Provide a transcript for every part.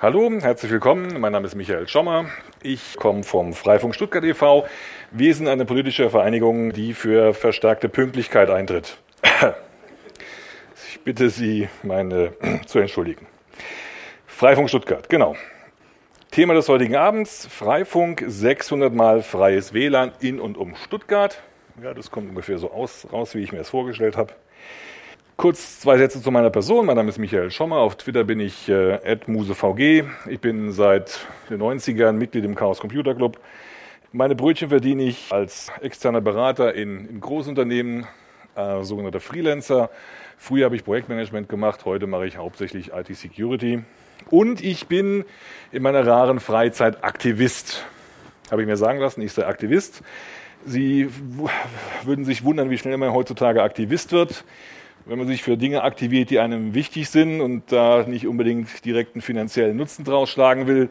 Hallo, herzlich willkommen. Mein Name ist Michael Schommer. Ich komme vom Freifunk Stuttgart e.V. Wir sind eine politische Vereinigung, die für verstärkte Pünktlichkeit eintritt. Ich bitte Sie, meine zu entschuldigen. Freifunk Stuttgart, genau. Thema des heutigen Abends, Freifunk, 600 Mal freies WLAN in und um Stuttgart. Ja, das kommt ungefähr so aus, raus, wie ich mir das vorgestellt habe. Kurz zwei Sätze zu meiner Person. Mein Name ist Michael Schommer. Auf Twitter bin ich äh, @musevg. Ich bin seit den 90ern Mitglied im Chaos Computer Club. Meine Brötchen verdiene ich als externer Berater in, in Großunternehmen, äh, sogenannter Freelancer. Früher habe ich Projektmanagement gemacht, heute mache ich hauptsächlich IT-Security. Und ich bin in meiner raren Freizeit Aktivist. Habe ich mir sagen lassen, ich sei Aktivist. Sie würden sich wundern, wie schnell man heutzutage Aktivist wird. Wenn man sich für Dinge aktiviert, die einem wichtig sind und da nicht unbedingt direkt einen finanziellen Nutzen draus schlagen will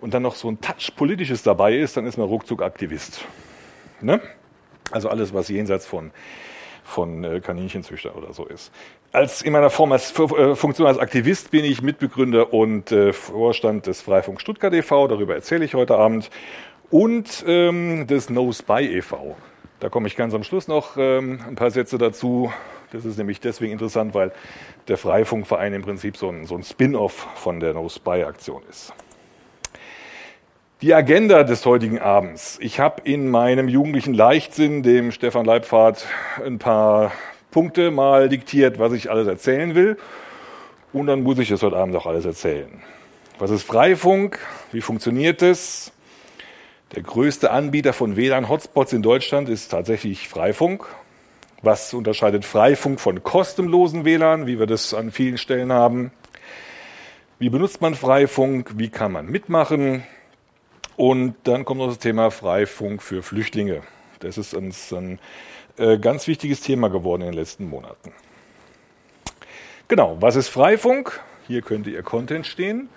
und dann noch so ein Touch Politisches dabei ist, dann ist man ruckzuck Aktivist. Ne? Also alles, was jenseits von von äh, Kaninchenzüchter oder so ist. Als in meiner Form als äh, Funktion als Aktivist bin ich Mitbegründer und äh, Vorstand des Freifunk Stuttgart e.V., darüber erzähle ich heute Abend, und ähm, des No Spy e.V. Da komme ich ganz am Schluss noch ähm, ein paar Sätze dazu. Das ist nämlich deswegen interessant, weil der Freifunkverein im Prinzip so ein, so ein Spin-off von der No Spy Aktion ist. Die Agenda des heutigen Abends. Ich habe in meinem jugendlichen Leichtsinn dem Stefan Leibfahrt ein paar Punkte mal diktiert, was ich alles erzählen will. Und dann muss ich es heute Abend auch alles erzählen. Was ist Freifunk? Wie funktioniert es? Der größte Anbieter von WLAN-Hotspots in Deutschland ist tatsächlich Freifunk. Was unterscheidet Freifunk von kostenlosen WLAN, wie wir das an vielen Stellen haben? Wie benutzt man Freifunk? Wie kann man mitmachen? Und dann kommt noch das Thema Freifunk für Flüchtlinge. Das ist uns ein äh, ganz wichtiges Thema geworden in den letzten Monaten. Genau, was ist Freifunk? Hier könnte Ihr Content stehen.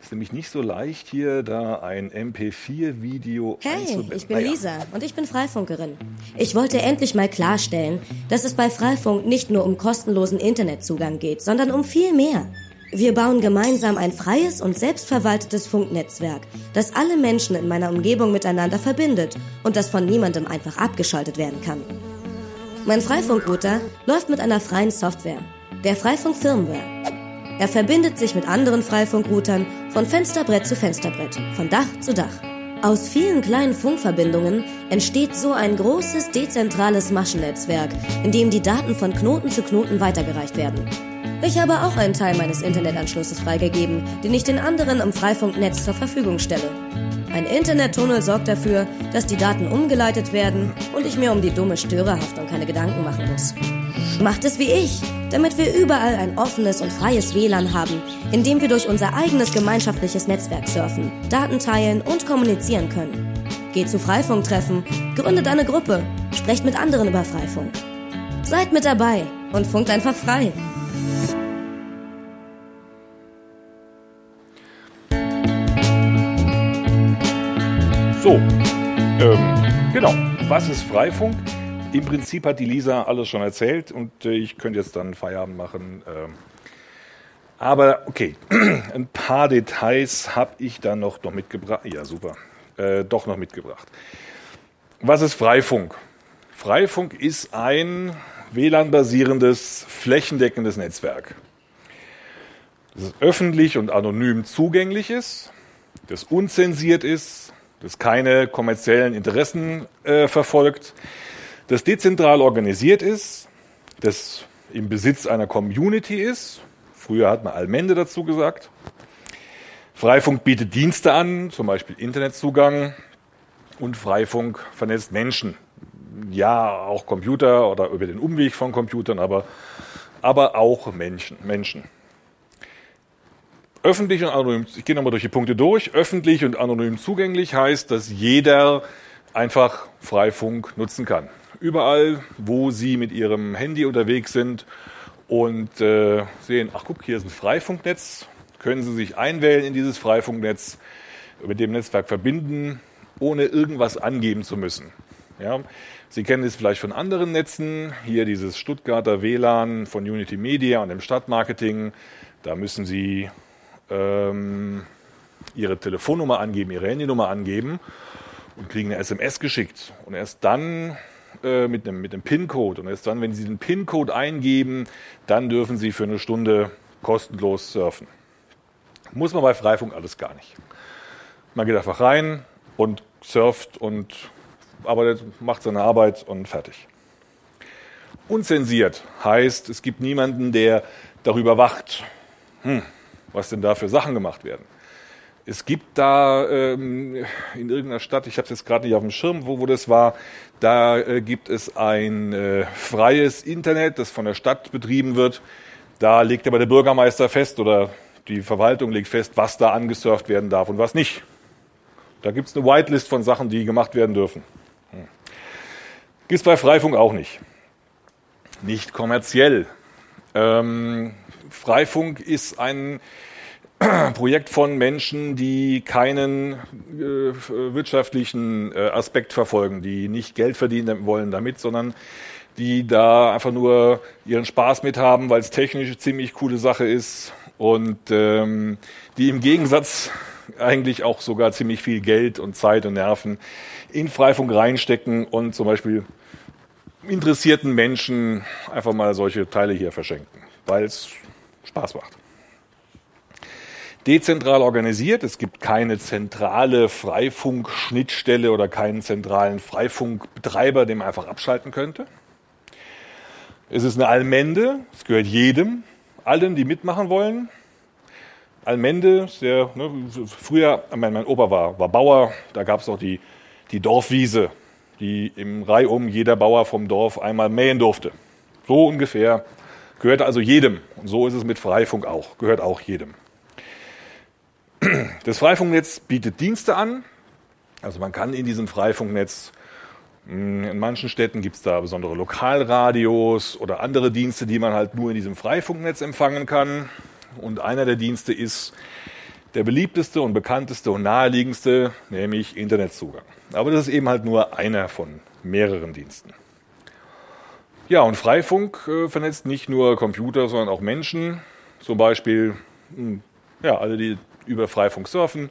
Es ist nämlich nicht so leicht, hier da ein MP4-Video Hey, ich bin. Lisa und ich bin Freifunkerin. Ich wollte endlich mal klarstellen, dass es bei Freifunk nicht nur um kostenlosen Internetzugang geht, sondern um viel mehr. Wir bauen gemeinsam ein freies und selbstverwaltetes Funknetzwerk, das alle Menschen in meiner Umgebung miteinander verbindet und das von niemandem einfach abgeschaltet werden kann. Mein Freifunkrouter läuft mit einer freien Software, der Freifunk Firmware. Er verbindet sich mit anderen Freifunkroutern von Fensterbrett zu Fensterbrett, von Dach zu Dach. Aus vielen kleinen Funkverbindungen entsteht so ein großes dezentrales Maschennetzwerk, in dem die Daten von Knoten zu Knoten weitergereicht werden. Ich habe auch einen Teil meines Internetanschlusses freigegeben, den ich den anderen im Freifunknetz zur Verfügung stelle. Ein Internettunnel sorgt dafür, dass die Daten umgeleitet werden und ich mir um die dumme Störerhaftung keine Gedanken machen muss. Macht es wie ich, damit wir überall ein offenes und freies WLAN haben, in dem wir durch unser eigenes gemeinschaftliches Netzwerk surfen, Daten teilen und kommunizieren können. Geht zu Freifunktreffen, gründet eine Gruppe, sprecht mit anderen über Freifunk. Seid mit dabei und funkt einfach frei. So, ähm, genau. Was ist Freifunk? Im Prinzip hat die Lisa alles schon erzählt und äh, ich könnte jetzt dann Feierabend machen. Äh, aber okay, ein paar Details habe ich dann noch, noch mitgebracht. Ja, super. Äh, doch noch mitgebracht. Was ist Freifunk? Freifunk ist ein WLAN-basierendes, flächendeckendes Netzwerk. Das öffentlich und anonym zugänglich ist, das unzensiert ist, das keine kommerziellen Interessen äh, verfolgt, das dezentral organisiert ist, das im Besitz einer Community ist. Früher hat man Allmende dazu gesagt. Freifunk bietet Dienste an, zum Beispiel Internetzugang. Und Freifunk vernetzt Menschen. Ja, auch Computer oder über den Umweg von Computern, aber, aber auch Menschen. Menschen. Öffentlich und anonym, ich gehe nochmal durch die Punkte durch. Öffentlich und anonym zugänglich heißt, dass jeder einfach Freifunk nutzen kann. Überall, wo Sie mit Ihrem Handy unterwegs sind und äh, sehen, ach guck, hier ist ein Freifunknetz, können Sie sich einwählen in dieses Freifunknetz, mit dem Netzwerk verbinden, ohne irgendwas angeben zu müssen. Ja, Sie kennen es vielleicht von anderen Netzen, hier dieses Stuttgarter WLAN von Unity Media und dem Stadtmarketing. Da müssen Sie ähm, ihre Telefonnummer angeben, ihre Handynummer angeben und kriegen eine SMS geschickt. Und erst dann äh, mit einem, mit PIN-Code und erst dann, wenn sie den PIN-Code eingeben, dann dürfen sie für eine Stunde kostenlos surfen. Muss man bei Freifunk alles gar nicht. Man geht einfach rein und surft und arbeitet, macht seine Arbeit und fertig. Unzensiert heißt, es gibt niemanden, der darüber wacht, hm, was denn da für Sachen gemacht werden. Es gibt da ähm, in irgendeiner Stadt, ich habe es jetzt gerade nicht auf dem Schirm, wo, wo das war, da äh, gibt es ein äh, freies Internet, das von der Stadt betrieben wird. Da legt aber der Bürgermeister fest oder die Verwaltung legt fest, was da angesurft werden darf und was nicht. Da gibt es eine Whitelist von Sachen, die gemacht werden dürfen. Hm. Gibt es bei Freifunk auch nicht. Nicht kommerziell. Ähm, Freifunk ist ein Projekt von Menschen, die keinen äh, wirtschaftlichen äh, Aspekt verfolgen, die nicht Geld verdienen wollen damit, sondern die da einfach nur ihren Spaß mit haben, weil es technisch ziemlich coole Sache ist und ähm, die im Gegensatz eigentlich auch sogar ziemlich viel Geld und Zeit und Nerven in Freifunk reinstecken und zum Beispiel interessierten Menschen einfach mal solche Teile hier verschenken, weil es Spaß macht. Dezentral organisiert, es gibt keine zentrale Freifunk-Schnittstelle oder keinen zentralen Freifunkbetreiber, den man einfach abschalten könnte. Es ist eine Allmende, es gehört jedem, allen, die mitmachen wollen. Allmende, sehr, ne, früher, mein, mein Opa war, war Bauer, da gab es auch die, die Dorfwiese, die im Reihum jeder Bauer vom Dorf einmal mähen durfte. So ungefähr. Gehört also jedem. Und so ist es mit Freifunk auch. Gehört auch jedem. Das Freifunknetz bietet Dienste an. Also man kann in diesem Freifunknetz, hm, in manchen Städten gibt es da besondere Lokalradios oder andere Dienste, die man halt nur in diesem Freifunknetz empfangen kann. Und einer der Dienste ist der beliebteste und bekannteste und naheliegendste, nämlich Internetzugang. Aber das ist eben halt nur einer von mehreren Diensten. Ja, und Freifunk äh, vernetzt nicht nur Computer, sondern auch Menschen. Zum Beispiel hm, ja, alle, die über Freifunk surfen.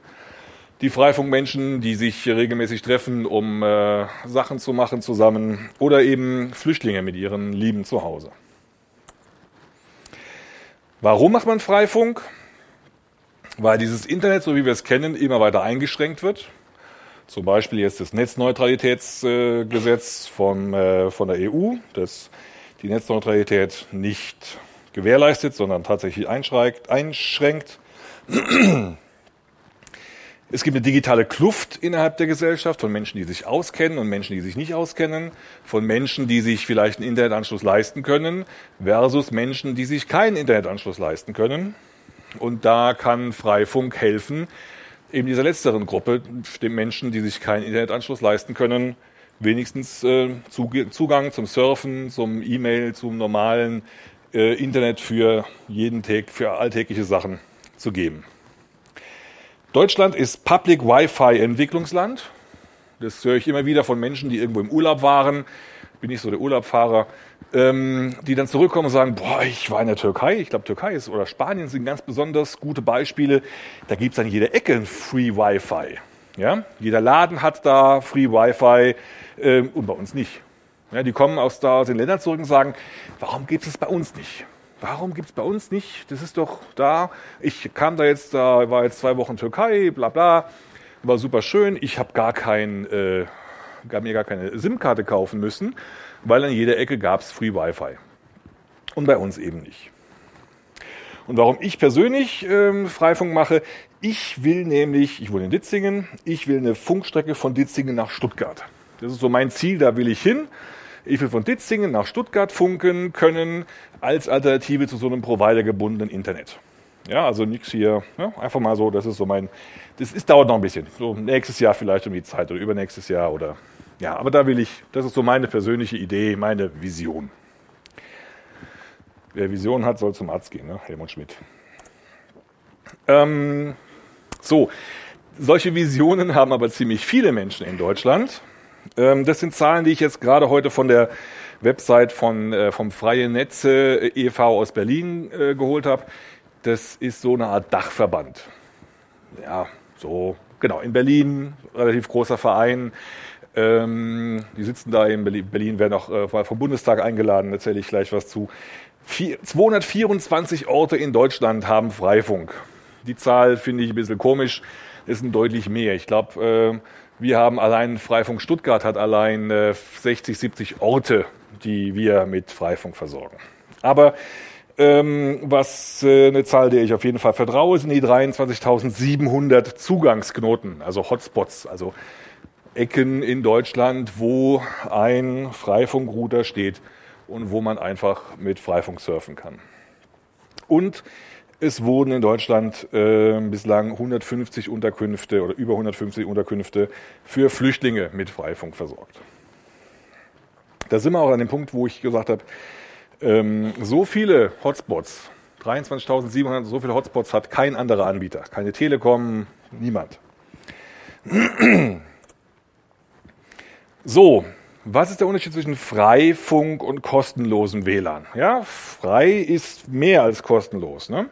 Die Freifunkmenschen, die sich regelmäßig treffen, um äh, Sachen zu machen zusammen. Oder eben Flüchtlinge mit ihren Lieben zu Hause. Warum macht man Freifunk? Weil dieses Internet, so wie wir es kennen, immer weiter eingeschränkt wird. Zum Beispiel jetzt das Netzneutralitätsgesetz von, äh, von der EU, das die Netzneutralität nicht gewährleistet, sondern tatsächlich einschränkt. Es gibt eine digitale Kluft innerhalb der Gesellschaft von Menschen, die sich auskennen und Menschen, die sich nicht auskennen, von Menschen, die sich vielleicht einen Internetanschluss leisten können, versus Menschen, die sich keinen Internetanschluss leisten können. Und da kann Freifunk helfen, eben dieser letzteren Gruppe, den Menschen, die sich keinen Internetanschluss leisten können, wenigstens äh, Zugang zum Surfen, zum E-Mail, zum normalen äh, Internet für jeden Tag, für alltägliche Sachen zu geben. Deutschland ist Public Wi-Fi Entwicklungsland. Das höre ich immer wieder von Menschen, die irgendwo im Urlaub waren. Bin ich so der Urlaubfahrer, ähm, die dann zurückkommen und sagen, boah, ich war in der Türkei. Ich glaube, Türkei ist oder Spanien sind ganz besonders gute Beispiele. Da gibt es an jeder Ecke ein Free Wi-Fi. Ja? Jeder Laden hat da Free Wi-Fi ähm, und bei uns nicht. Ja, die kommen aus, da, aus den Ländern zurück und sagen, warum gibt es bei uns nicht? Warum gibt es bei uns nicht? Das ist doch da. Ich kam da jetzt, da war jetzt zwei Wochen Türkei, bla bla, war super schön. Ich habe gar kein, äh, mir gar keine SIM-Karte kaufen müssen, weil an jeder Ecke gab es Free Wi-Fi. Und bei uns eben nicht. Und warum ich persönlich ähm, Freifunk mache, ich will nämlich, ich wohne in Ditzingen, ich will eine Funkstrecke von Ditzingen nach Stuttgart. Das ist so mein Ziel, da will ich hin. Will von Ditzingen nach Stuttgart funken können als Alternative zu so einem providergebundenen Internet. Ja, also nichts hier, ja, einfach mal so, das ist so mein, das ist, dauert noch ein bisschen. So nächstes Jahr vielleicht um die Zeit oder übernächstes Jahr oder, ja, aber da will ich, das ist so meine persönliche Idee, meine Vision. Wer Vision hat, soll zum Arzt gehen, ne? Helmut Schmidt. Ähm, so, solche Visionen haben aber ziemlich viele Menschen in Deutschland. Ähm, das sind Zahlen, die ich jetzt gerade heute von der Website von, äh, vom Freie Netze äh, e.V. aus Berlin äh, geholt habe. Das ist so eine Art Dachverband. Ja, So, genau, in Berlin, relativ großer Verein. Ähm, die sitzen da in Berlin, werden auch äh, vom Bundestag eingeladen, erzähle ich gleich was zu. Vier, 224 Orte in Deutschland haben Freifunk. Die Zahl finde ich ein bisschen komisch, es sind deutlich mehr. Ich glaube, äh, wir haben allein Freifunk Stuttgart hat allein äh, 60, 70 Orte, die wir mit Freifunk versorgen. Aber ähm, was äh, eine Zahl, der ich auf jeden Fall vertraue, sind die 23.700 Zugangsknoten, also Hotspots, also Ecken in Deutschland, wo ein Freifunkrouter steht und wo man einfach mit Freifunk surfen kann. Und es wurden in Deutschland äh, bislang 150 Unterkünfte oder über 150 Unterkünfte für Flüchtlinge mit Freifunk versorgt. Da sind wir auch an dem Punkt, wo ich gesagt habe, ähm, so viele Hotspots, 23.700, so viele Hotspots hat kein anderer Anbieter. Keine Telekom, niemand. So, was ist der Unterschied zwischen Freifunk und kostenlosem WLAN? Ja, frei ist mehr als kostenlos. Ne?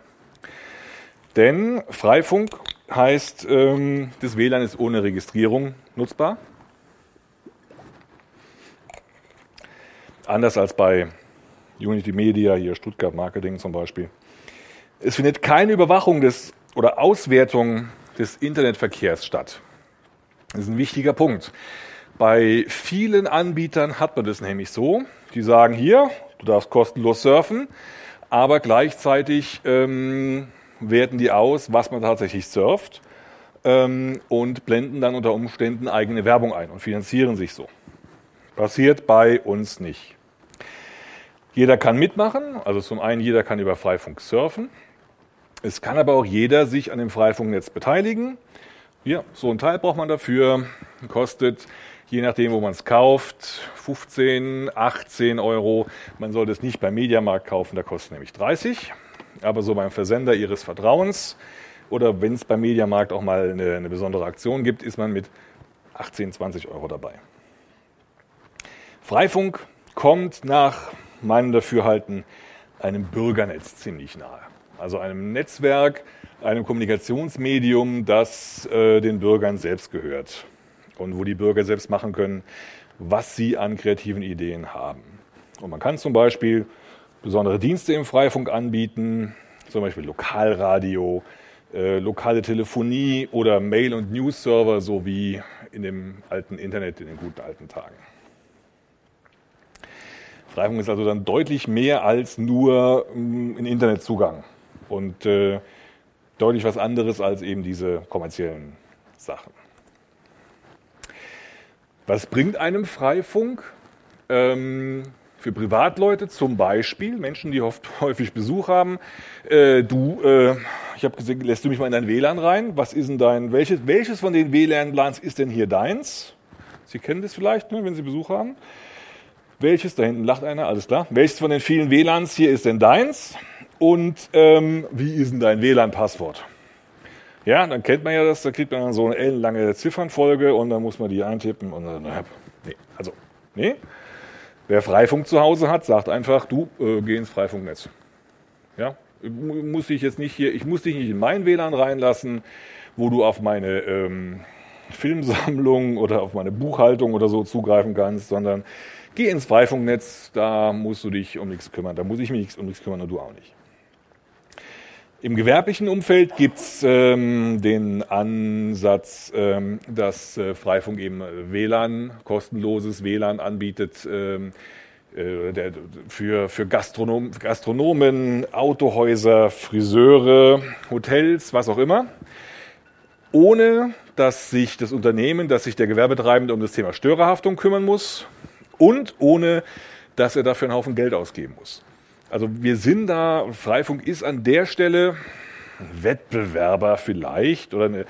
Denn Freifunk heißt, ähm, das WLAN ist ohne Registrierung nutzbar. Anders als bei Unity Media, hier Stuttgart Marketing zum Beispiel. Es findet keine Überwachung des oder Auswertung des Internetverkehrs statt. Das ist ein wichtiger Punkt. Bei vielen Anbietern hat man das nämlich so. Die sagen hier, du darfst kostenlos surfen, aber gleichzeitig ähm, werten die aus, was man tatsächlich surft ähm, und blenden dann unter Umständen eigene Werbung ein und finanzieren sich so. Passiert bei uns nicht. Jeder kann mitmachen, also zum einen jeder kann über Freifunk surfen. Es kann aber auch jeder sich an dem Freifunknetz beteiligen. Ja, so ein Teil braucht man dafür, kostet je nachdem, wo man es kauft, 15, 18 Euro. Man sollte es nicht beim Mediamarkt kaufen, da kostet nämlich 30. Aber so beim Versender Ihres Vertrauens oder wenn es beim Mediamarkt auch mal eine, eine besondere Aktion gibt, ist man mit 18, 20 Euro dabei. Freifunk kommt nach meinem Dafürhalten einem Bürgernetz ziemlich nahe. Also einem Netzwerk, einem Kommunikationsmedium, das äh, den Bürgern selbst gehört und wo die Bürger selbst machen können, was sie an kreativen Ideen haben. Und man kann zum Beispiel besondere Dienste im Freifunk anbieten, zum Beispiel Lokalradio, äh, lokale Telefonie oder Mail- und News-Server, so wie in dem alten Internet in den guten alten Tagen. Freifunk ist also dann deutlich mehr als nur mm, ein Internetzugang und äh, deutlich was anderes als eben diese kommerziellen Sachen. Was bringt einem Freifunk? Ähm, für Privatleute zum Beispiel, Menschen, die oft häufig Besuch haben. Äh, du, äh, ich habe gesehen, lässt du mich mal in dein WLAN rein? Was ist denn dein, welches, welches von den WLAN-Plans ist denn hier deins? Sie kennen das vielleicht, ne, wenn Sie Besuch haben. Welches, da hinten lacht einer, alles klar. Welches von den vielen WLANs hier ist denn deins? Und ähm, wie ist denn dein WLAN-Passwort? Ja, dann kennt man ja das, da kriegt man dann so eine ellenlange Ziffernfolge und dann muss man die eintippen und dann, nee, also, nee. Wer Freifunk zu Hause hat, sagt einfach, du, äh, geh ins Freifunknetz. Ja, muss ich jetzt nicht hier, ich muss dich nicht in mein WLAN reinlassen, wo du auf meine ähm, Filmsammlung oder auf meine Buchhaltung oder so zugreifen kannst, sondern geh ins Freifunknetz, da musst du dich um nichts kümmern, da muss ich mich um nichts kümmern und du auch nicht. Im gewerblichen Umfeld gibt es ähm, den Ansatz, ähm, dass äh, Freifunk eben WLAN, kostenloses WLAN anbietet ähm, äh, der, für, für Gastronom, Gastronomen, Autohäuser, Friseure, Hotels, was auch immer, ohne dass sich das Unternehmen, dass sich der Gewerbetreibende um das Thema Störerhaftung kümmern muss und ohne dass er dafür einen Haufen Geld ausgeben muss. Also wir sind da, Freifunk ist an der Stelle Wettbewerber vielleicht oder eine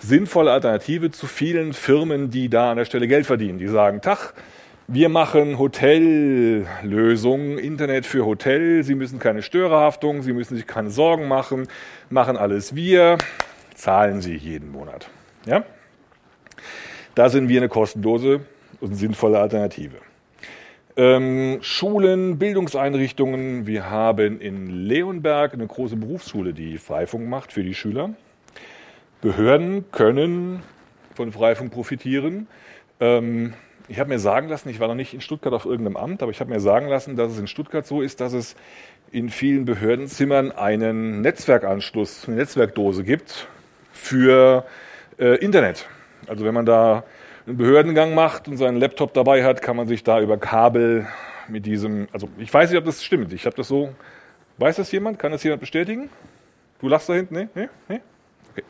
sinnvolle Alternative zu vielen Firmen, die da an der Stelle Geld verdienen. Die sagen, Tach, wir machen Hotellösungen, Internet für Hotel. Sie müssen keine Störerhaftung, Sie müssen sich keine Sorgen machen, machen alles wir, zahlen Sie jeden Monat. Ja? Da sind wir eine kostenlose und sinnvolle Alternative. Ähm, Schulen, Bildungseinrichtungen. Wir haben in Leonberg eine große Berufsschule, die Freifunk macht für die Schüler. Behörden können von Freifunk profitieren. Ähm, ich habe mir sagen lassen, ich war noch nicht in Stuttgart auf irgendeinem Amt, aber ich habe mir sagen lassen, dass es in Stuttgart so ist, dass es in vielen Behördenzimmern einen Netzwerkanschluss, eine Netzwerkdose gibt für äh, Internet. Also wenn man da einen Behördengang macht und seinen Laptop dabei hat, kann man sich da über Kabel mit diesem, also ich weiß nicht, ob das stimmt. Ich habe das so, weiß das jemand? Kann das jemand bestätigen? Du lachst da hinten? Nee? Nee? Nee? Okay.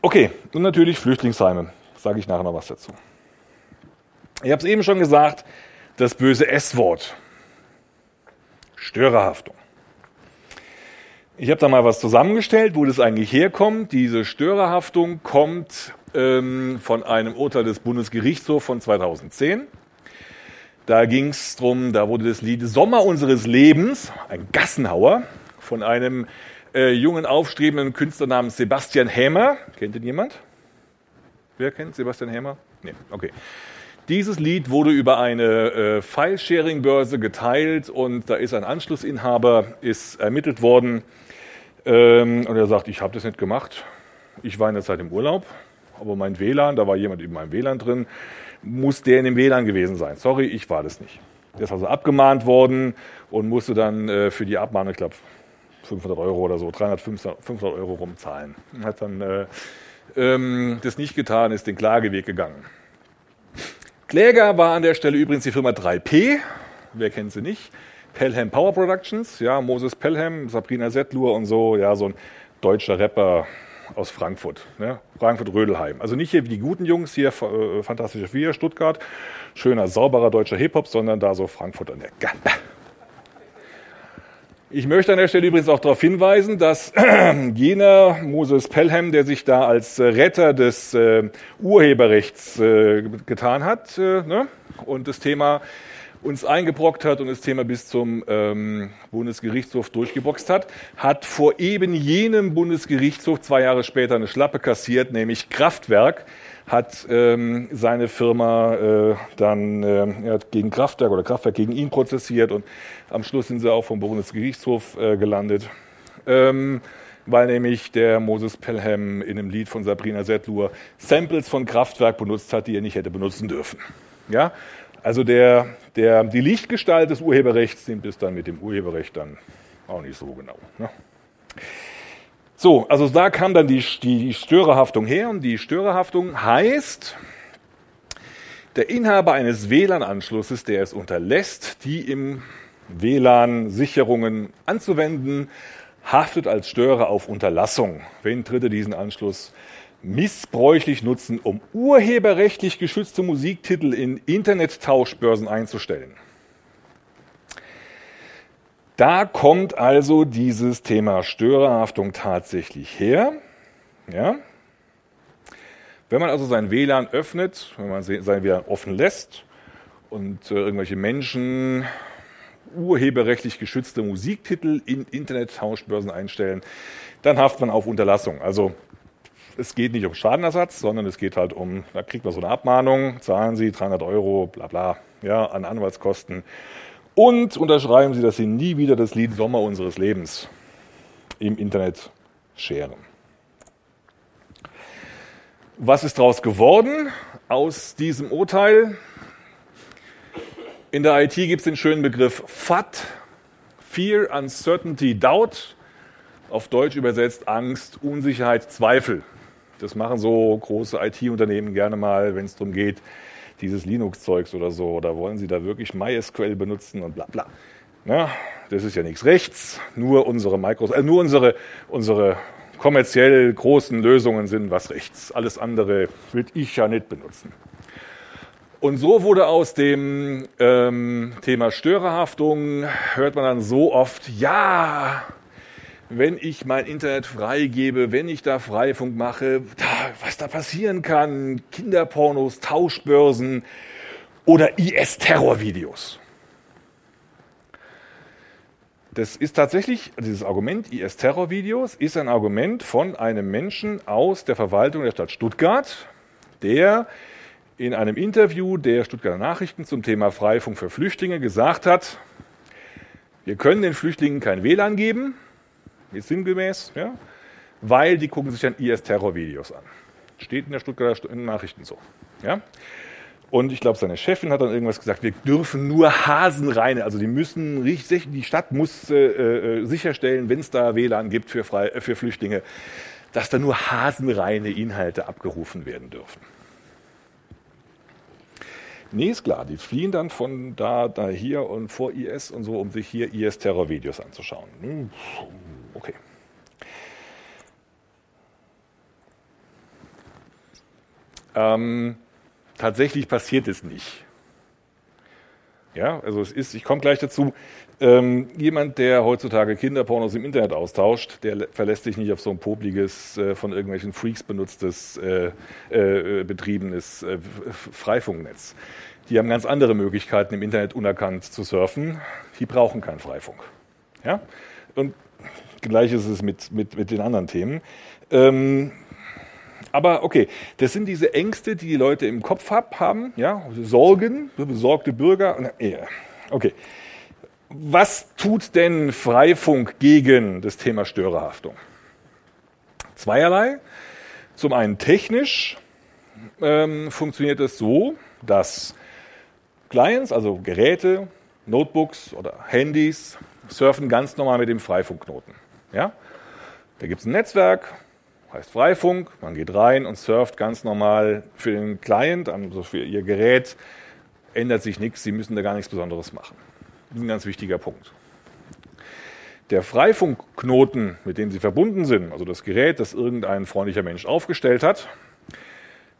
Okay, und natürlich Flüchtlingsheime. Sage ich nachher noch was dazu. Ich habe es eben schon gesagt, das böse S-Wort. Störerhaftung. Ich habe da mal was zusammengestellt, wo das eigentlich herkommt. Diese Störerhaftung kommt ähm, von einem Urteil des Bundesgerichtshofs von 2010. Da ging es darum, da wurde das Lied Sommer unseres Lebens, ein Gassenhauer, von einem äh, jungen, aufstrebenden Künstler namens Sebastian Hämer. Kennt ihn jemand? Wer kennt Sebastian Hämer? Nee, okay. Dieses Lied wurde über eine äh, File-Sharing-Börse geteilt und da ist ein Anschlussinhaber, ist ermittelt worden ähm, und er sagt, ich habe das nicht gemacht. Ich war in der Zeit im Urlaub, aber mein WLAN, da war jemand in meinem WLAN drin, muss der in dem WLAN gewesen sein. Sorry, ich war das nicht. Der ist also abgemahnt worden und musste dann äh, für die Abmahnung, ich glaube, 500 Euro oder so, 300, 500 Euro rumzahlen. Hat dann äh, ähm, das nicht getan, ist den Klageweg gegangen. Kläger war an der Stelle übrigens die Firma 3P. Wer kennt sie nicht? Pelham Power Productions, ja, Moses Pelham, Sabrina Settlur und so, ja, so ein deutscher Rapper aus Frankfurt, ne? Frankfurt-Rödelheim. Also nicht hier wie die guten Jungs hier, äh, Fantastische Vier, Stuttgart, schöner, sauberer deutscher Hip-Hop, sondern da so Frankfurt an der Gappe. Ich möchte an der Stelle übrigens auch darauf hinweisen, dass jener Moses Pelham, der sich da als Retter des äh, Urheberrechts äh, getan hat äh, ne? und das Thema uns eingebrockt hat und das Thema bis zum ähm, Bundesgerichtshof durchgeboxt hat, hat vor eben jenem Bundesgerichtshof zwei Jahre später eine Schlappe kassiert, nämlich Kraftwerk hat ähm, seine Firma äh, dann äh, gegen Kraftwerk oder Kraftwerk gegen ihn prozessiert und am Schluss sind sie auch vom Bundesgerichtshof äh, gelandet. Ähm, weil nämlich der Moses Pelham in einem Lied von Sabrina Settlur Samples von Kraftwerk benutzt hat, die er nicht hätte benutzen dürfen. Ja, also der, der, die Lichtgestalt des Urheberrechts nimmt es dann mit dem Urheberrecht dann auch nicht so genau. Ne? So, also da kam dann die, die Störerhaftung her und die Störerhaftung heißt, der Inhaber eines WLAN-Anschlusses, der es unterlässt, die im WLAN Sicherungen anzuwenden, haftet als Störer auf Unterlassung, wenn Dritte diesen Anschluss missbräuchlich nutzen, um urheberrechtlich geschützte Musiktitel in Internettauschbörsen einzustellen. Da kommt also dieses Thema Störerhaftung tatsächlich her. Ja? Wenn man also sein WLAN öffnet, wenn man sein WLAN offen lässt und äh, irgendwelche Menschen urheberrechtlich geschützte Musiktitel in Internettauschbörsen einstellen, dann haftet man auf Unterlassung. Also es geht nicht um Schadenersatz, sondern es geht halt um, da kriegt man so eine Abmahnung, zahlen Sie 300 Euro, bla bla, ja, an Anwaltskosten und unterschreiben Sie, dass Sie nie wieder das Lied Sommer unseres Lebens im Internet scheren. Was ist daraus geworden aus diesem Urteil? In der IT gibt es den schönen Begriff FAT, Fear, Uncertainty, Doubt. Auf Deutsch übersetzt Angst, Unsicherheit, Zweifel. Das machen so große IT-Unternehmen gerne mal, wenn es darum geht, dieses Linux-Zeugs oder so. Oder wollen sie da wirklich MySQL benutzen und bla bla. Ja, das ist ja nichts rechts. Nur unsere Microsoft, äh, nur unsere, unsere kommerziell großen Lösungen sind was rechts. Alles andere will ich ja nicht benutzen. Und so wurde aus dem ähm, Thema Störerhaftung, hört man dann so oft, ja, wenn ich mein Internet freigebe, wenn ich da Freifunk mache, was da passieren kann, Kinderpornos, Tauschbörsen oder IS-Terrorvideos. Das ist tatsächlich, dieses Argument IS-Terrorvideos ist ein Argument von einem Menschen aus der Verwaltung der Stadt Stuttgart, der in einem Interview der Stuttgarter Nachrichten zum Thema Freifunk für Flüchtlinge gesagt hat, wir können den Flüchtlingen kein WLAN geben, ist sinngemäß, ja, weil die gucken sich dann IS-Terror-Videos an. Steht in der Stuttgarter Nachrichten so. Ja? Und ich glaube, seine Chefin hat dann irgendwas gesagt, wir dürfen nur hasenreine, also die müssen richtig, die Stadt muss äh, äh, sicherstellen, wenn es da WLAN gibt für, Frei, äh, für Flüchtlinge, dass da nur hasenreine Inhalte abgerufen werden dürfen. Nee, ist klar, die fliehen dann von da, da hier und vor IS und so, um sich hier IS-Terror-Videos anzuschauen. Hm, okay. Ähm, tatsächlich passiert es nicht. Ja, also es ist, ich komme gleich dazu, ähm, jemand, der heutzutage Kinderpornos im Internet austauscht, der verlässt sich nicht auf so ein popliges, äh, von irgendwelchen Freaks benutztes, äh, äh, betriebenes äh, Freifunknetz. Die haben ganz andere Möglichkeiten, im Internet unerkannt zu surfen. Die brauchen keinen Freifunk. Ja? Und gleich ist es mit, mit, mit den anderen Themen. Ähm, aber okay, das sind diese Ängste, die die Leute im Kopf hab, haben, ja, Sorgen, besorgte Bürger. Okay. Was tut denn Freifunk gegen das Thema Störerhaftung? Zweierlei. Zum einen technisch ähm, funktioniert es so, dass Clients, also Geräte, Notebooks oder Handys, surfen ganz normal mit dem Freifunkknoten. Ja? Da gibt es ein Netzwerk, heißt Freifunk. Man geht rein und surft ganz normal für den Client, also für Ihr Gerät. Ändert sich nichts, Sie müssen da gar nichts Besonderes machen. Das ist ein ganz wichtiger Punkt. Der Freifunkknoten, mit dem Sie verbunden sind, also das Gerät, das irgendein freundlicher Mensch aufgestellt hat,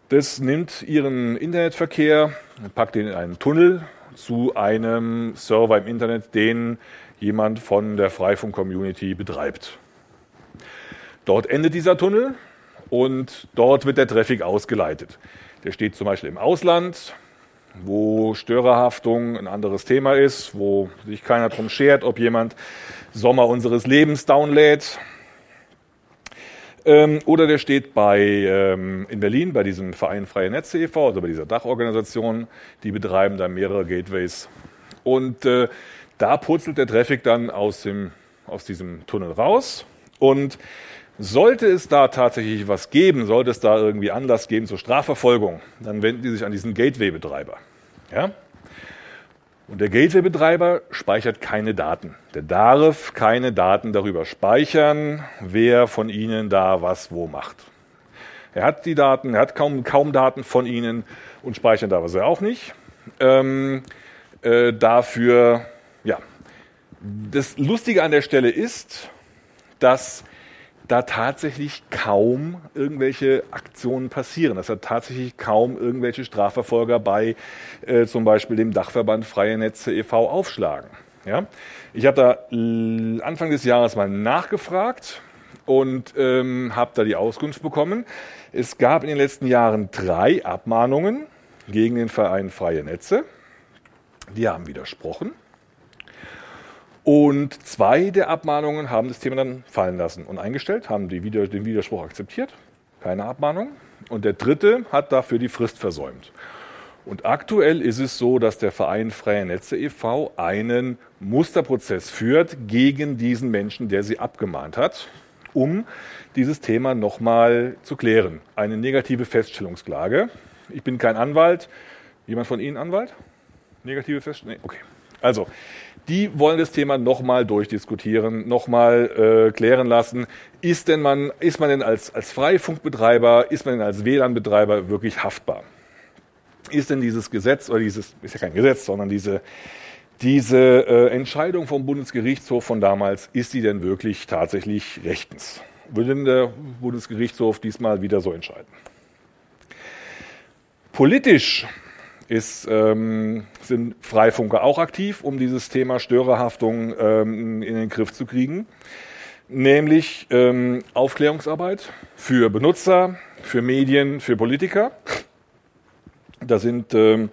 das nimmt Ihren Internetverkehr, packt ihn in einen Tunnel zu einem Server im Internet, den jemand von der Freifunk-Community betreibt. Dort endet dieser Tunnel und dort wird der Traffic ausgeleitet. Der steht zum Beispiel im Ausland, wo Störerhaftung ein anderes Thema ist, wo sich keiner drum schert, ob jemand Sommer unseres Lebens downlädt. Ähm, oder der steht bei, ähm, in Berlin bei diesem Verein Freie Netze e.V., also bei dieser Dachorganisation. Die betreiben da mehrere Gateways. Und äh, da purzelt der Traffic dann aus, dem, aus diesem Tunnel raus. Und sollte es da tatsächlich was geben, sollte es da irgendwie Anlass geben zur Strafverfolgung, dann wenden die sich an diesen Gateway-Betreiber. Ja? Und der Gateway-Betreiber speichert keine Daten. Der darf keine Daten darüber speichern, wer von Ihnen da was wo macht. Er hat die Daten, er hat kaum, kaum Daten von Ihnen und speichern darf er auch nicht. Ähm, äh, dafür, ja. Das Lustige an der Stelle ist, dass da tatsächlich kaum irgendwelche Aktionen passieren, dass da tatsächlich kaum irgendwelche Strafverfolger bei äh, zum Beispiel dem Dachverband Freie Netze e.V. aufschlagen. Ja? Ich habe da Anfang des Jahres mal nachgefragt und ähm, habe da die Auskunft bekommen. Es gab in den letzten Jahren drei Abmahnungen gegen den Verein Freie Netze. Die haben widersprochen. Und zwei der Abmahnungen haben das Thema dann fallen lassen und eingestellt, haben die, den Widerspruch akzeptiert, keine Abmahnung. Und der dritte hat dafür die Frist versäumt. Und aktuell ist es so, dass der Verein Freie Netze e.V. einen Musterprozess führt gegen diesen Menschen, der sie abgemahnt hat, um dieses Thema nochmal zu klären. Eine negative Feststellungsklage. Ich bin kein Anwalt. Jemand von Ihnen Anwalt? Negative Feststellung? Nee, okay. Also, die wollen das Thema nochmal durchdiskutieren, nochmal äh, klären lassen. Ist denn man, ist man denn als, als Freifunkbetreiber, ist man denn als WLAN-Betreiber wirklich haftbar? Ist denn dieses Gesetz, oder dieses, ist ja kein Gesetz, sondern diese, diese äh, Entscheidung vom Bundesgerichtshof von damals, ist die denn wirklich tatsächlich rechtens? Würde denn der Bundesgerichtshof diesmal wieder so entscheiden? Politisch ist, ähm, sind Freifunker auch aktiv, um dieses Thema Störerhaftung ähm, in den Griff zu kriegen. Nämlich ähm, Aufklärungsarbeit für Benutzer, für Medien, für Politiker. Da sind ähm,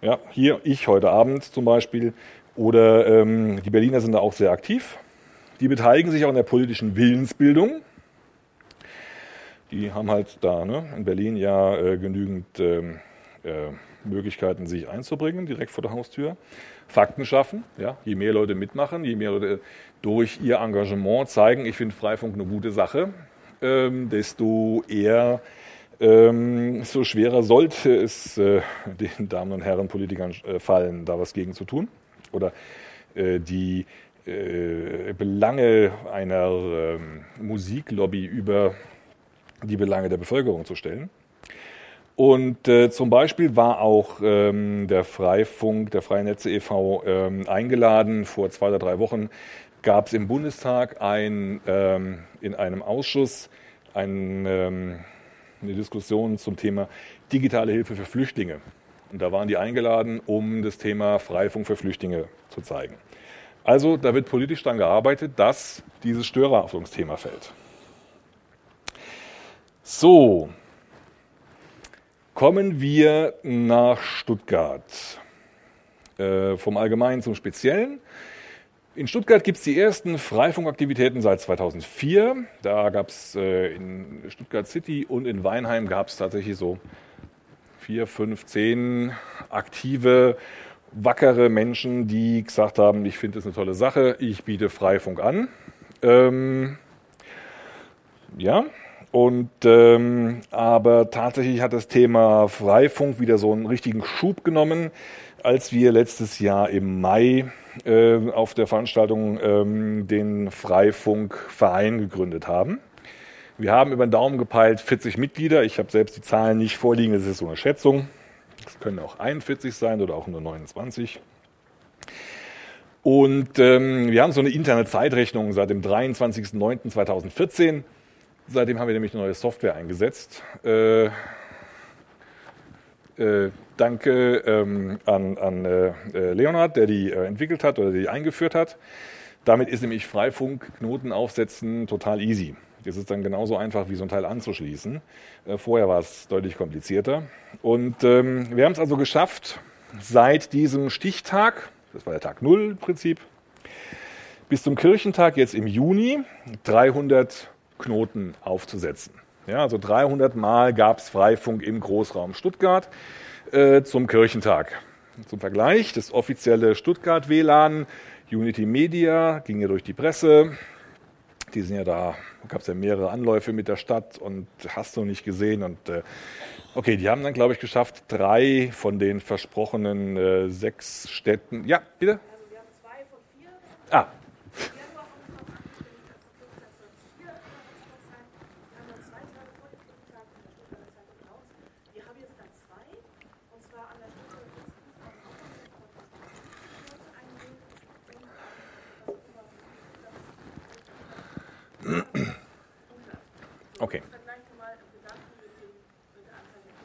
ja, hier ich heute Abend zum Beispiel oder ähm, die Berliner sind da auch sehr aktiv. Die beteiligen sich auch in der politischen Willensbildung. Die haben halt da ne, in Berlin ja äh, genügend ähm, äh, Möglichkeiten, sich einzubringen, direkt vor der Haustür. Fakten schaffen, ja, je mehr Leute mitmachen, je mehr Leute durch ihr Engagement zeigen, ich finde Freifunk eine gute Sache, ähm, desto eher ähm, so schwerer sollte es äh, den Damen und Herren Politikern äh, fallen, da was gegen zu tun oder äh, die äh, Belange einer ähm, Musiklobby über die Belange der Bevölkerung zu stellen. Und äh, zum Beispiel war auch ähm, der Freifunk, der Freie Netze e.V. Ähm, eingeladen. Vor zwei oder drei Wochen gab es im Bundestag ein, ähm, in einem Ausschuss ein, ähm, eine Diskussion zum Thema digitale Hilfe für Flüchtlinge. Und da waren die eingeladen, um das Thema Freifunk für Flüchtlinge zu zeigen. Also da wird politisch daran gearbeitet, dass dieses Störerhaftungsthema fällt. So, kommen wir nach Stuttgart. Äh, vom Allgemeinen zum Speziellen. In Stuttgart gibt es die ersten Freifunkaktivitäten seit 2004. Da gab es äh, in Stuttgart City und in Weinheim gab es tatsächlich so vier, fünf, zehn aktive, wackere Menschen, die gesagt haben, ich finde es eine tolle Sache, ich biete Freifunk an. Ähm, ja, und ähm, aber tatsächlich hat das Thema Freifunk wieder so einen richtigen Schub genommen, als wir letztes Jahr im Mai äh, auf der Veranstaltung ähm, den Freifunkverein gegründet haben. Wir haben über den Daumen gepeilt 40 Mitglieder. Ich habe selbst die Zahlen nicht vorliegen, das ist so eine Schätzung. Es können auch 41 sein oder auch nur 29. Und ähm, wir haben so eine interne Zeitrechnung seit dem 23.09.2014. Seitdem haben wir nämlich eine neue Software eingesetzt. Äh, äh, danke ähm, an, an äh, Leonhard, der die äh, entwickelt hat oder die eingeführt hat. Damit ist nämlich Freifunk Knoten aufsetzen total easy. Das ist dann genauso einfach, wie so ein Teil anzuschließen. Äh, vorher war es deutlich komplizierter. Und ähm, wir haben es also geschafft, seit diesem Stichtag, das war der Tag Null im Prinzip, bis zum Kirchentag jetzt im Juni 300 Knoten aufzusetzen. Ja, also 300 Mal gab es Freifunk im Großraum Stuttgart äh, zum Kirchentag. Zum Vergleich, das offizielle Stuttgart WLAN, Unity Media, ging ja durch die Presse. Die sind ja da, gab es ja mehrere Anläufe mit der Stadt und hast du nicht gesehen. Und äh, okay, die haben dann, glaube ich, geschafft, drei von den versprochenen äh, sechs Städten. Ja, bitte? Also wir haben zwei von vier. Ah, Okay. Okay. Deswegen ich so genau weiß, wir sind dann da auch hingegangen und haben uns ein bisschen durchgestellt, weil Touristeninfo haben gefragt, hallo, wie geht denn das hier mit WLAN? Kein Mensch wusste richtig Bescheid und die AGBs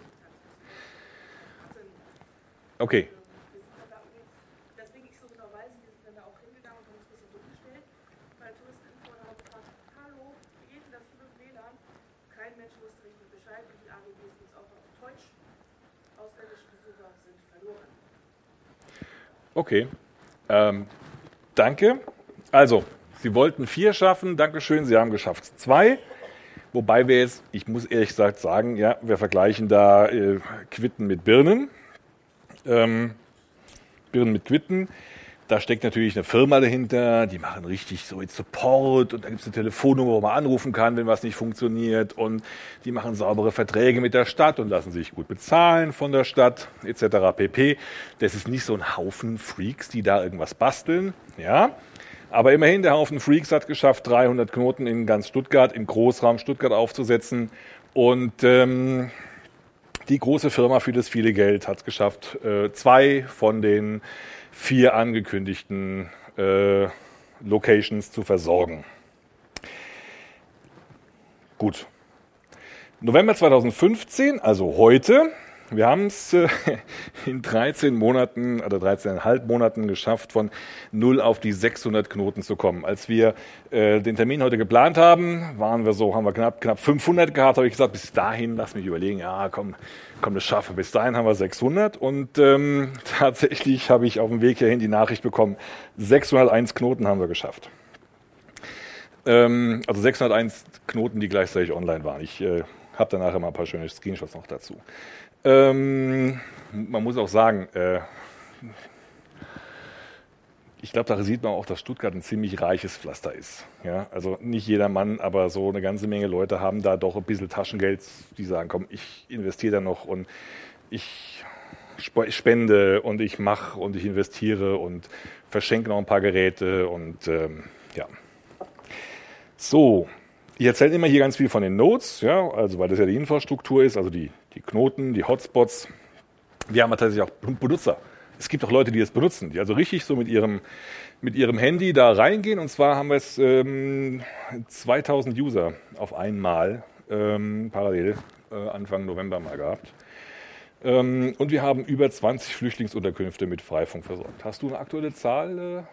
sind auch auf Deutsch. Ausländische Besucher sind verloren. Okay. Ähm, danke. Also, Sie wollten vier schaffen, Dankeschön, Sie haben geschafft zwei. Wobei wir jetzt, ich muss ehrlich gesagt sagen, ja, wir vergleichen da äh, Quitten mit Birnen. Ähm, Birnen mit Quitten. Da steckt natürlich eine Firma dahinter, die machen richtig so jetzt Support und da gibt es eine Telefonnummer, wo man anrufen kann, wenn was nicht funktioniert und die machen saubere Verträge mit der Stadt und lassen sich gut bezahlen von der Stadt etc. pp. Das ist nicht so ein Haufen Freaks, die da irgendwas basteln, ja. Aber immerhin, der Haufen Freaks hat geschafft, 300 Knoten in ganz Stuttgart, im Großraum Stuttgart aufzusetzen. Und ähm, die große Firma für das viele Geld hat es geschafft, äh, zwei von den vier angekündigten äh, Locations zu versorgen. Gut. November 2015, also heute, wir haben es äh, in 13 Monaten oder 13,5 Monaten geschafft, von 0 auf die 600 Knoten zu kommen. Als wir äh, den Termin heute geplant haben, waren wir so, haben wir knapp, knapp 500 gehabt, habe ich gesagt, bis dahin, lass mich überlegen, ja, komm, komm, das schaffen Bis dahin haben wir 600 und ähm, tatsächlich habe ich auf dem Weg hierhin die Nachricht bekommen, 601 Knoten haben wir geschafft. Ähm, also 601 Knoten, die gleichzeitig online waren. Ich äh, habe danach immer ein paar schöne Screenshots noch dazu. Ähm, man muss auch sagen, äh, ich glaube, da sieht man auch, dass Stuttgart ein ziemlich reiches Pflaster ist. Ja, also nicht jeder Mann, aber so eine ganze Menge Leute haben da doch ein bisschen Taschengeld, die sagen, komm, ich investiere da noch und ich spende und ich mache und ich investiere und verschenke noch ein paar Geräte und ähm, ja. So, ich erzähle immer hier ganz viel von den Nodes, ja, also weil das ja die Infrastruktur ist, also die, die Knoten, die Hotspots. Wir haben tatsächlich auch Benutzer es gibt auch Leute, die das benutzen, die also richtig so mit ihrem, mit ihrem Handy da reingehen. Und zwar haben wir es ähm, 2000 User auf einmal ähm, parallel äh, Anfang November mal gehabt. Ähm, und wir haben über 20 Flüchtlingsunterkünfte mit Freifunk versorgt. Hast du eine aktuelle Zahl, äh,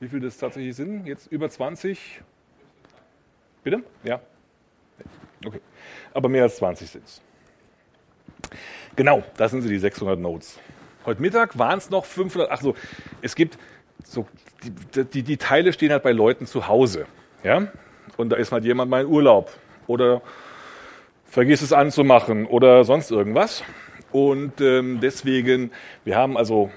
wie viele das tatsächlich sind? Jetzt über 20? Bitte? Ja. Okay. Aber mehr als 20 sind es. Genau, das sind sie, die 600 Nodes. Heute Mittag waren es noch 500. Ach so, es gibt so, die, die, die, Teile stehen halt bei Leuten zu Hause. Ja? Und da ist halt jemand mal in Urlaub oder vergiss es anzumachen oder sonst irgendwas. Und ähm, deswegen, wir haben also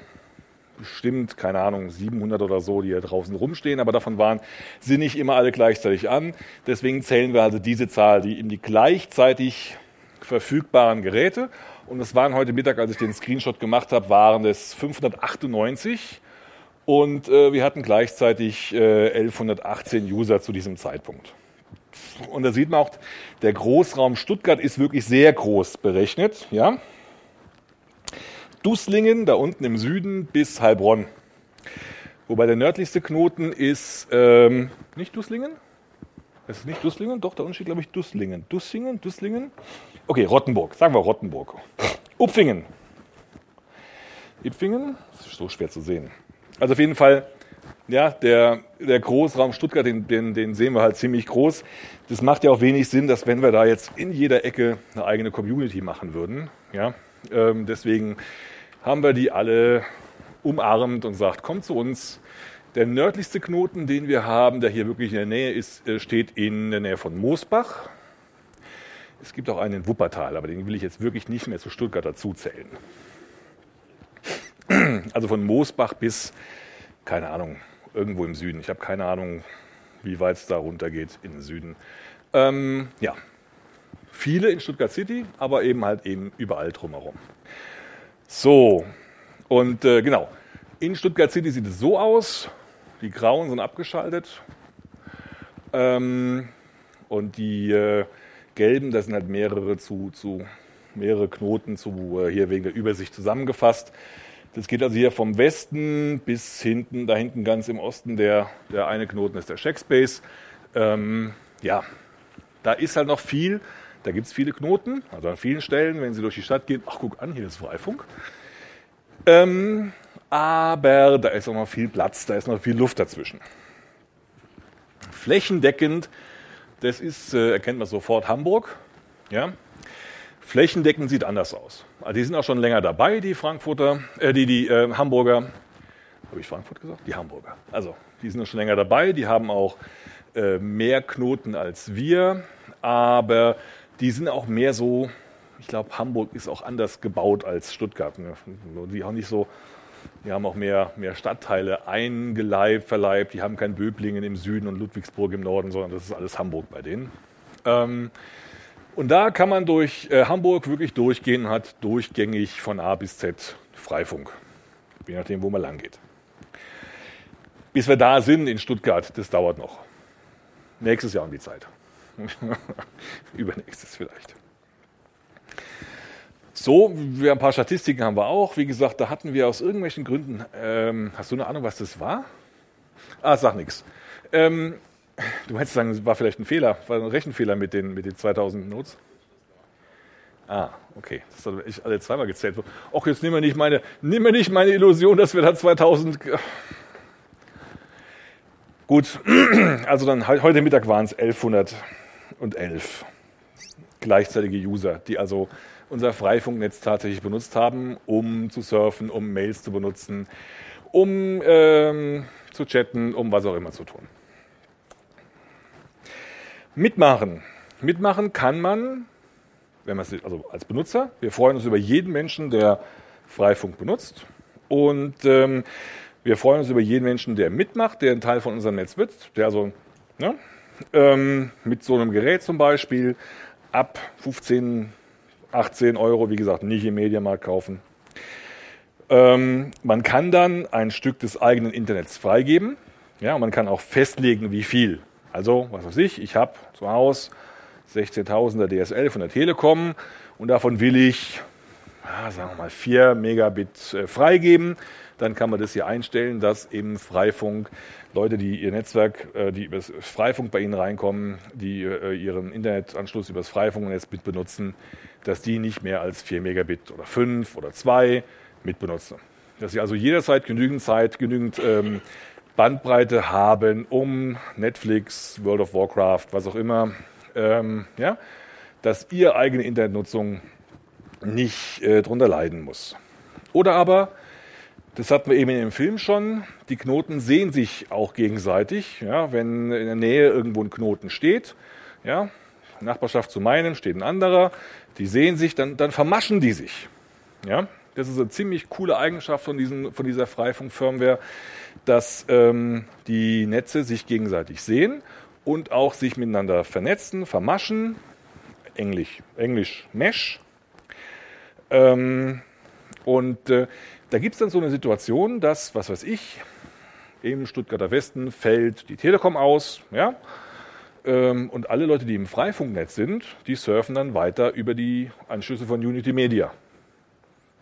bestimmt, keine Ahnung, 700 oder so, die hier draußen rumstehen, aber davon waren, sind nicht immer alle gleichzeitig an. Deswegen zählen wir also diese Zahl, die in die gleichzeitig verfügbaren Geräte und es waren heute Mittag, als ich den Screenshot gemacht habe, waren es 598. Und äh, wir hatten gleichzeitig äh, 1118 User zu diesem Zeitpunkt. Und da sieht man auch, der Großraum Stuttgart ist wirklich sehr groß berechnet. Ja? Dusslingen, da unten im Süden, bis Heilbronn. Wobei der nördlichste Knoten ist ähm, nicht Dusslingen? Das ist nicht Dusslingen? Doch, da unten steht, glaube ich, Dusslingen. Dussingen? Dusslingen? Okay, Rottenburg. Sagen wir Rottenburg. Upfingen. Ipfingen? Das ist so schwer zu sehen. Also auf jeden Fall, ja, der, der Großraum Stuttgart, den, den, den sehen wir halt ziemlich groß. Das macht ja auch wenig Sinn, dass wenn wir da jetzt in jeder Ecke eine eigene Community machen würden. Ja, ähm, deswegen haben wir die alle umarmt und sagt, kommt zu uns. Der nördlichste Knoten, den wir haben, der hier wirklich in der Nähe ist, äh, steht in der Nähe von Moosbach. Es gibt auch einen in Wuppertal, aber den will ich jetzt wirklich nicht mehr zu Stuttgart dazuzählen. Also von Moosbach bis, keine Ahnung, irgendwo im Süden. Ich habe keine Ahnung, wie weit es da runter geht in den Süden. Ähm, ja, viele in Stuttgart City, aber eben halt eben überall drumherum. So, und äh, genau, in Stuttgart City sieht es so aus. Die Grauen sind abgeschaltet. Ähm, und die äh, gelben, das sind halt mehrere zu, zu mehrere Knoten zu, äh, hier wegen der Übersicht zusammengefasst. Das geht also hier vom Westen bis hinten, da hinten ganz im Osten, der, der eine Knoten ist der Checkspace. Ähm, ja, da ist halt noch viel, da gibt es viele Knoten, also an vielen Stellen, wenn Sie durch die Stadt gehen, ach guck an, hier ist Freifunk. Ähm, aber da ist auch noch viel Platz, da ist noch viel Luft dazwischen. Flächendeckend das ist, äh, erkennt man sofort, Hamburg. Ja? Flächendeckend sieht anders aus. Also die sind auch schon länger dabei, die Frankfurter, äh, die, die äh, Hamburger. Habe ich Frankfurt gesagt? Die Hamburger. Also, die sind schon länger dabei. Die haben auch äh, mehr Knoten als wir. Aber die sind auch mehr so, ich glaube, Hamburg ist auch anders gebaut als Stuttgart. Ne? Die auch nicht so die haben auch mehr, mehr Stadtteile eingeleibt, verleibt. Die haben kein Böblingen im Süden und Ludwigsburg im Norden, sondern das ist alles Hamburg bei denen. Ähm, und da kann man durch äh, Hamburg wirklich durchgehen, hat durchgängig von A bis Z Freifunk, je nachdem, wo man lang geht. Bis wir da sind in Stuttgart, das dauert noch. Nächstes Jahr um die Zeit. Übernächstes vielleicht. So, wir ein paar Statistiken haben wir auch. Wie gesagt, da hatten wir aus irgendwelchen Gründen, ähm, hast du eine Ahnung, was das war? Ah, sag nichts. Ähm, du meinst sagen, es war vielleicht ein Fehler, war ein Rechenfehler mit den, mit den 2000 Notes? Ah, okay. Das hat ich alle zweimal gezählt. Och, jetzt nimm mir nicht meine, nimm mir nicht meine Illusion, dass wir da 2000. Gut, also dann heute Mittag waren es 1111 gleichzeitige User, die also unser Freifunknetz tatsächlich benutzt haben, um zu surfen, um Mails zu benutzen, um ähm, zu chatten, um was auch immer zu tun. Mitmachen. Mitmachen kann man, wenn man es also als Benutzer. Wir freuen uns über jeden Menschen, der Freifunk benutzt. Und ähm, Wir freuen uns über jeden Menschen, der mitmacht, der ein Teil von unserem Netz wird, der also ne, ähm, mit so einem Gerät zum Beispiel ab 15, 18 Euro, wie gesagt, nicht im Mediamarkt kaufen. Ähm, man kann dann ein Stück des eigenen Internets freigeben. Ja, man kann auch festlegen, wie viel. Also, was weiß ich, ich habe zu Hause 16.000er DSL von der Telekom und davon will ich, ja, sagen wir mal, 4 Megabit äh, freigeben. Dann kann man das hier einstellen, dass eben Freifunk, Leute, die ihr Netzwerk, äh, die über das Freifunk bei Ihnen reinkommen, die äh, ihren Internetanschluss über das Freifunknetz mit benutzen, dass die nicht mehr als 4 Megabit oder 5 oder 2 mitbenutzen. Dass sie also jederzeit genügend Zeit, genügend ähm, Bandbreite haben, um Netflix, World of Warcraft, was auch immer, ähm, ja, dass ihre eigene Internetnutzung nicht äh, drunter leiden muss. Oder aber, das hatten wir eben in dem Film schon, die Knoten sehen sich auch gegenseitig. Ja, wenn in der Nähe irgendwo ein Knoten steht, ja, Nachbarschaft zu meinem steht ein anderer, die sehen sich, dann, dann vermaschen die sich. Ja, das ist eine ziemlich coole Eigenschaft von, diesen, von dieser Freifunk-Firmware, dass ähm, die Netze sich gegenseitig sehen und auch sich miteinander vernetzen, vermaschen. Englisch, Englisch Mesh. Ähm, und äh, da gibt es dann so eine Situation, dass, was weiß ich, im Stuttgarter Westen fällt die Telekom aus, ja, ähm, und alle Leute, die im Freifunknetz sind, die surfen dann weiter über die Anschlüsse von Unity Media.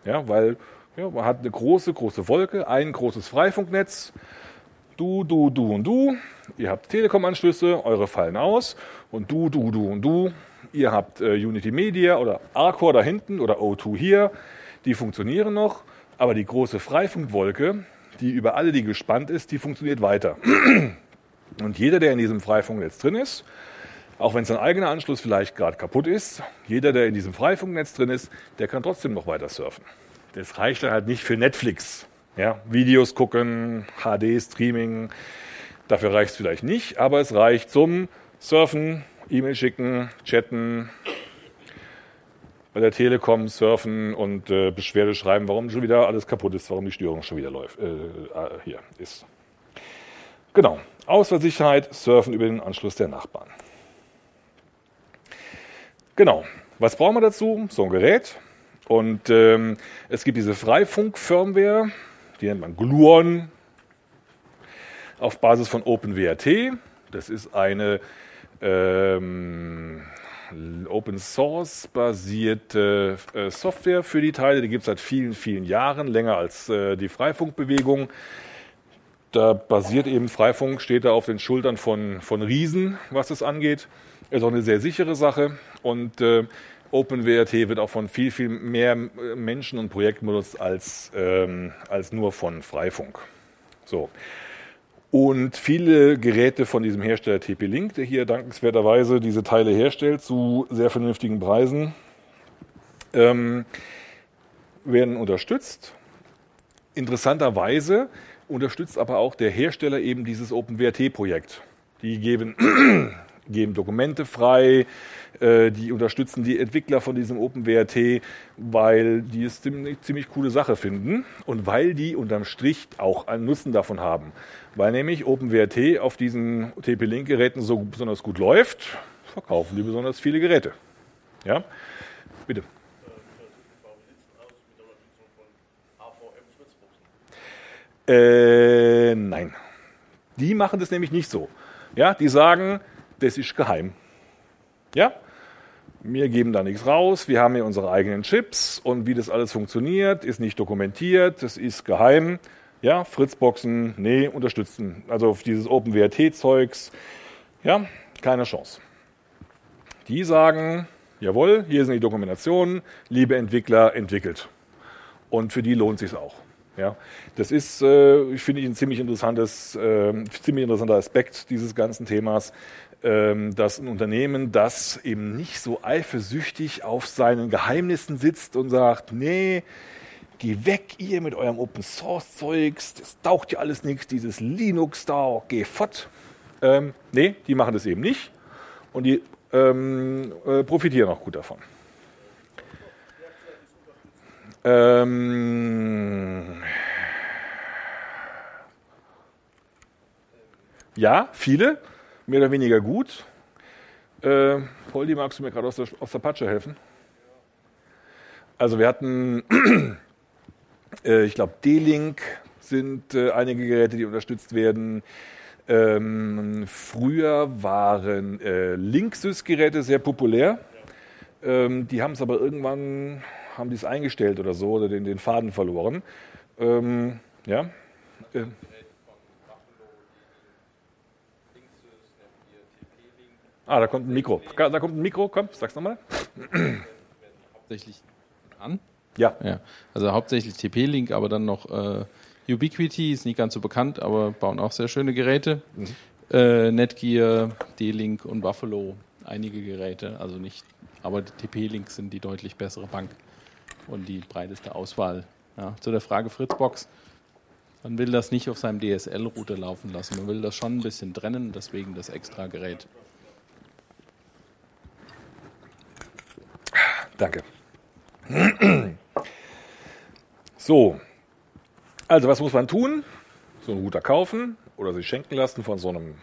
Ja, weil ja, man hat eine große, große Wolke, ein großes Freifunknetz. Du, du, du und du. Ihr habt Telekom-Anschlüsse, eure fallen aus. Und du, du, du und du. Ihr habt äh, Unity Media oder Arcor da hinten oder O2 hier. Die funktionieren noch. Aber die große Freifunkwolke, die über alle die gespannt ist, die funktioniert weiter. Und jeder, der in diesem Freifunknetz drin ist, auch wenn sein eigener Anschluss vielleicht gerade kaputt ist, jeder, der in diesem Freifunknetz drin ist, der kann trotzdem noch weiter surfen. Das reicht dann halt nicht für Netflix. Ja, Videos gucken, HD-Streaming, dafür reicht es vielleicht nicht, aber es reicht zum Surfen, E-Mail schicken, chatten, bei der Telekom surfen und äh, Beschwerde schreiben, warum schon wieder alles kaputt ist, warum die Störung schon wieder läuft, äh, äh hier ist. Genau. Ausfallsicherheit, surfen über den Anschluss der Nachbarn. Genau. Was brauchen wir dazu? So ein Gerät. Und ähm, es gibt diese Freifunk-Firmware, die nennt man Gluon, auf Basis von OpenWRT. Das ist eine ähm, Open Source basierte äh, Software für die Teile. Die gibt es seit vielen, vielen Jahren, länger als äh, die Freifunkbewegung. Da basiert eben Freifunk, steht da auf den Schultern von, von Riesen, was es angeht. Ist auch eine sehr sichere Sache und äh, OpenWRT wird auch von viel, viel mehr Menschen und Projekten benutzt als, ähm, als nur von Freifunk. So. Und viele Geräte von diesem Hersteller TP-Link, der hier dankenswerterweise diese Teile herstellt, zu sehr vernünftigen Preisen, ähm, werden unterstützt. Interessanterweise unterstützt aber auch der Hersteller eben dieses OpenWRT-Projekt. Die geben geben Dokumente frei, äh, die unterstützen die Entwickler von diesem OpenWRT, weil die es eine ziemlich coole Sache finden und weil die unterm Strich auch einen Nutzen davon haben. Weil nämlich OpenWRT auf diesen TP-Link-Geräten so besonders gut läuft, verkaufen die besonders viele Geräte. Ja, bitte. Äh, nein. Die machen das nämlich nicht so. Ja, die sagen, das ist geheim. Ja? Wir geben da nichts raus, wir haben hier unsere eigenen Chips und wie das alles funktioniert, ist nicht dokumentiert, das ist geheim. Ja, Fritzboxen, nee, unterstützen. Also dieses OpenWRT-Zeugs, ja, keine Chance. Die sagen, jawohl, hier sind die Dokumentationen, liebe Entwickler, entwickelt. Und für die lohnt sich auch. Ja, das ist, äh, finde ich, ein ziemlich interessantes, äh, ziemlich interessanter Aspekt dieses ganzen Themas, dass ein Unternehmen, das eben nicht so eifersüchtig auf seinen Geheimnissen sitzt und sagt, nee, geh weg ihr mit eurem Open Source Zeugs, das taucht ja alles nichts, dieses Linux da, geh fort. Ähm, nee, die machen das eben nicht und die ähm, äh, profitieren auch gut davon. Ähm, Ja, viele, mehr oder weniger gut. Äh, Poldi, magst du mir gerade aus der, aus der Patsche helfen? Also wir hatten, äh, ich glaube, D-Link sind äh, einige Geräte, die unterstützt werden. Ähm, früher waren äh, Linksys-Geräte sehr populär. Ähm, die haben es aber irgendwann, haben die es eingestellt oder so oder den, den Faden verloren. Ähm, ja. Äh, Ah, da kommt ein Mikro. Da kommt ein Mikro, komm, sag's nochmal. Hauptsächlich an? Ja. ja. Also hauptsächlich TP-Link, aber dann noch äh, Ubiquiti, ist nicht ganz so bekannt, aber bauen auch sehr schöne Geräte. Mhm. Äh, Netgear, D-Link und Buffalo, einige Geräte, also nicht, aber die TP-Link sind die deutlich bessere Bank und die breiteste Auswahl. Ja. Zu der Frage Fritzbox. Man will das nicht auf seinem DSL-Router laufen lassen. Man will das schon ein bisschen trennen, deswegen das extra Gerät. Danke. So, also was muss man tun? So einen Router kaufen oder sich schenken lassen von so einem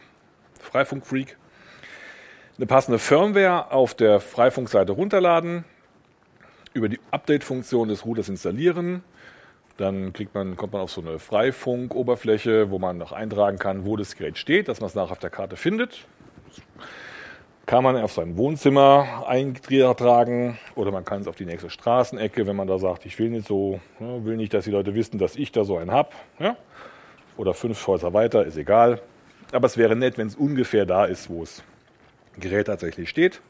Freifunk-Freak. Eine passende Firmware auf der Freifunk-Seite runterladen, über die Update-Funktion des Routers installieren. Dann kriegt man, kommt man auf so eine Freifunk-Oberfläche, wo man noch eintragen kann, wo das Gerät steht, dass man es nachher auf der Karte findet kann man auf sein Wohnzimmer eintragen oder man kann es auf die nächste Straßenecke, wenn man da sagt, ich will nicht so, ne, will nicht, dass die Leute wissen, dass ich da so einen habe. Ja? Oder fünf Häuser weiter, ist egal. Aber es wäre nett, wenn es ungefähr da ist, wo das Gerät tatsächlich steht.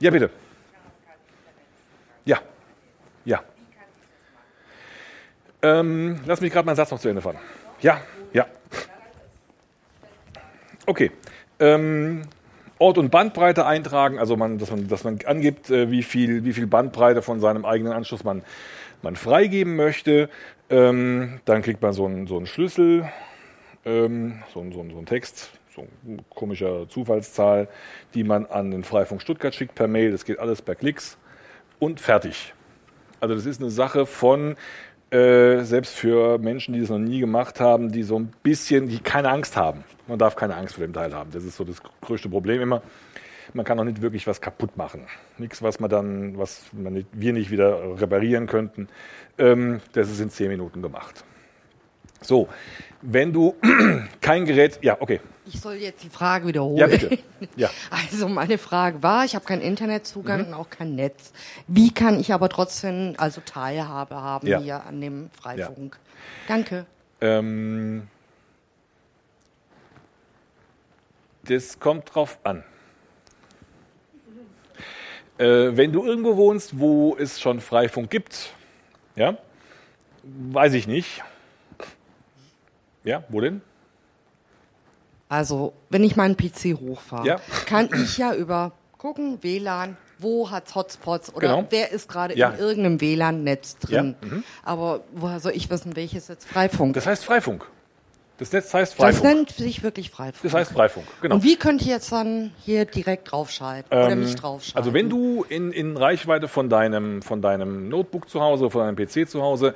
ja, bitte. Ja. Ja. Ähm, lass mich gerade meinen Satz noch zu Ende fahren. Ja, ja. Okay ähm, Ort und Bandbreite eintragen, also man, dass, man, dass man angibt, äh, wie, viel, wie viel Bandbreite von seinem eigenen Anschluss man, man freigeben möchte. Ähm, dann kriegt man so einen, so einen Schlüssel, ähm, so, einen, so, einen, so einen Text, so eine komischer Zufallszahl, die man an den Freifunk Stuttgart schickt per Mail. Das geht alles per Klicks und fertig. Also das ist eine Sache von äh, selbst für Menschen, die das noch nie gemacht haben, die so ein bisschen, die keine Angst haben. Man darf keine Angst vor dem Teil haben. Das ist so das größte Problem immer. Man kann auch nicht wirklich was kaputt machen. Nichts, was man dann, was man nicht, wir nicht wieder reparieren könnten. Ähm, das ist in zehn Minuten gemacht. So, wenn du kein Gerät, ja, okay. Ich soll jetzt die Frage wiederholen. Ja, bitte. Ja. Also meine Frage war, ich habe keinen Internetzugang mhm. und auch kein Netz. Wie kann ich aber trotzdem also Teilhabe haben ja. hier an dem Freifunk? Ja. Danke. Ähm, das kommt drauf an. Äh, wenn du irgendwo wohnst, wo es schon Freifunk gibt, ja, weiß ich nicht. Ja, wo denn? Also, wenn ich meinen PC hochfahre, ja. kann ich ja über gucken, WLAN, wo hat Hotspots oder genau. wer ist gerade ja. in irgendeinem WLAN-Netz drin. Ja. Mhm. Aber woher soll ich wissen, welches jetzt Freifunk? Das heißt Freifunk. Das Netz heißt Freifunk. Das nennt sich wirklich Freifunk. Das heißt Freifunk, genau. Und wie könnt ihr jetzt dann hier direkt draufschalten ähm, oder mich draufschalten? Also wenn du in, in Reichweite von deinem, von deinem Notebook zu Hause, von deinem PC zu Hause,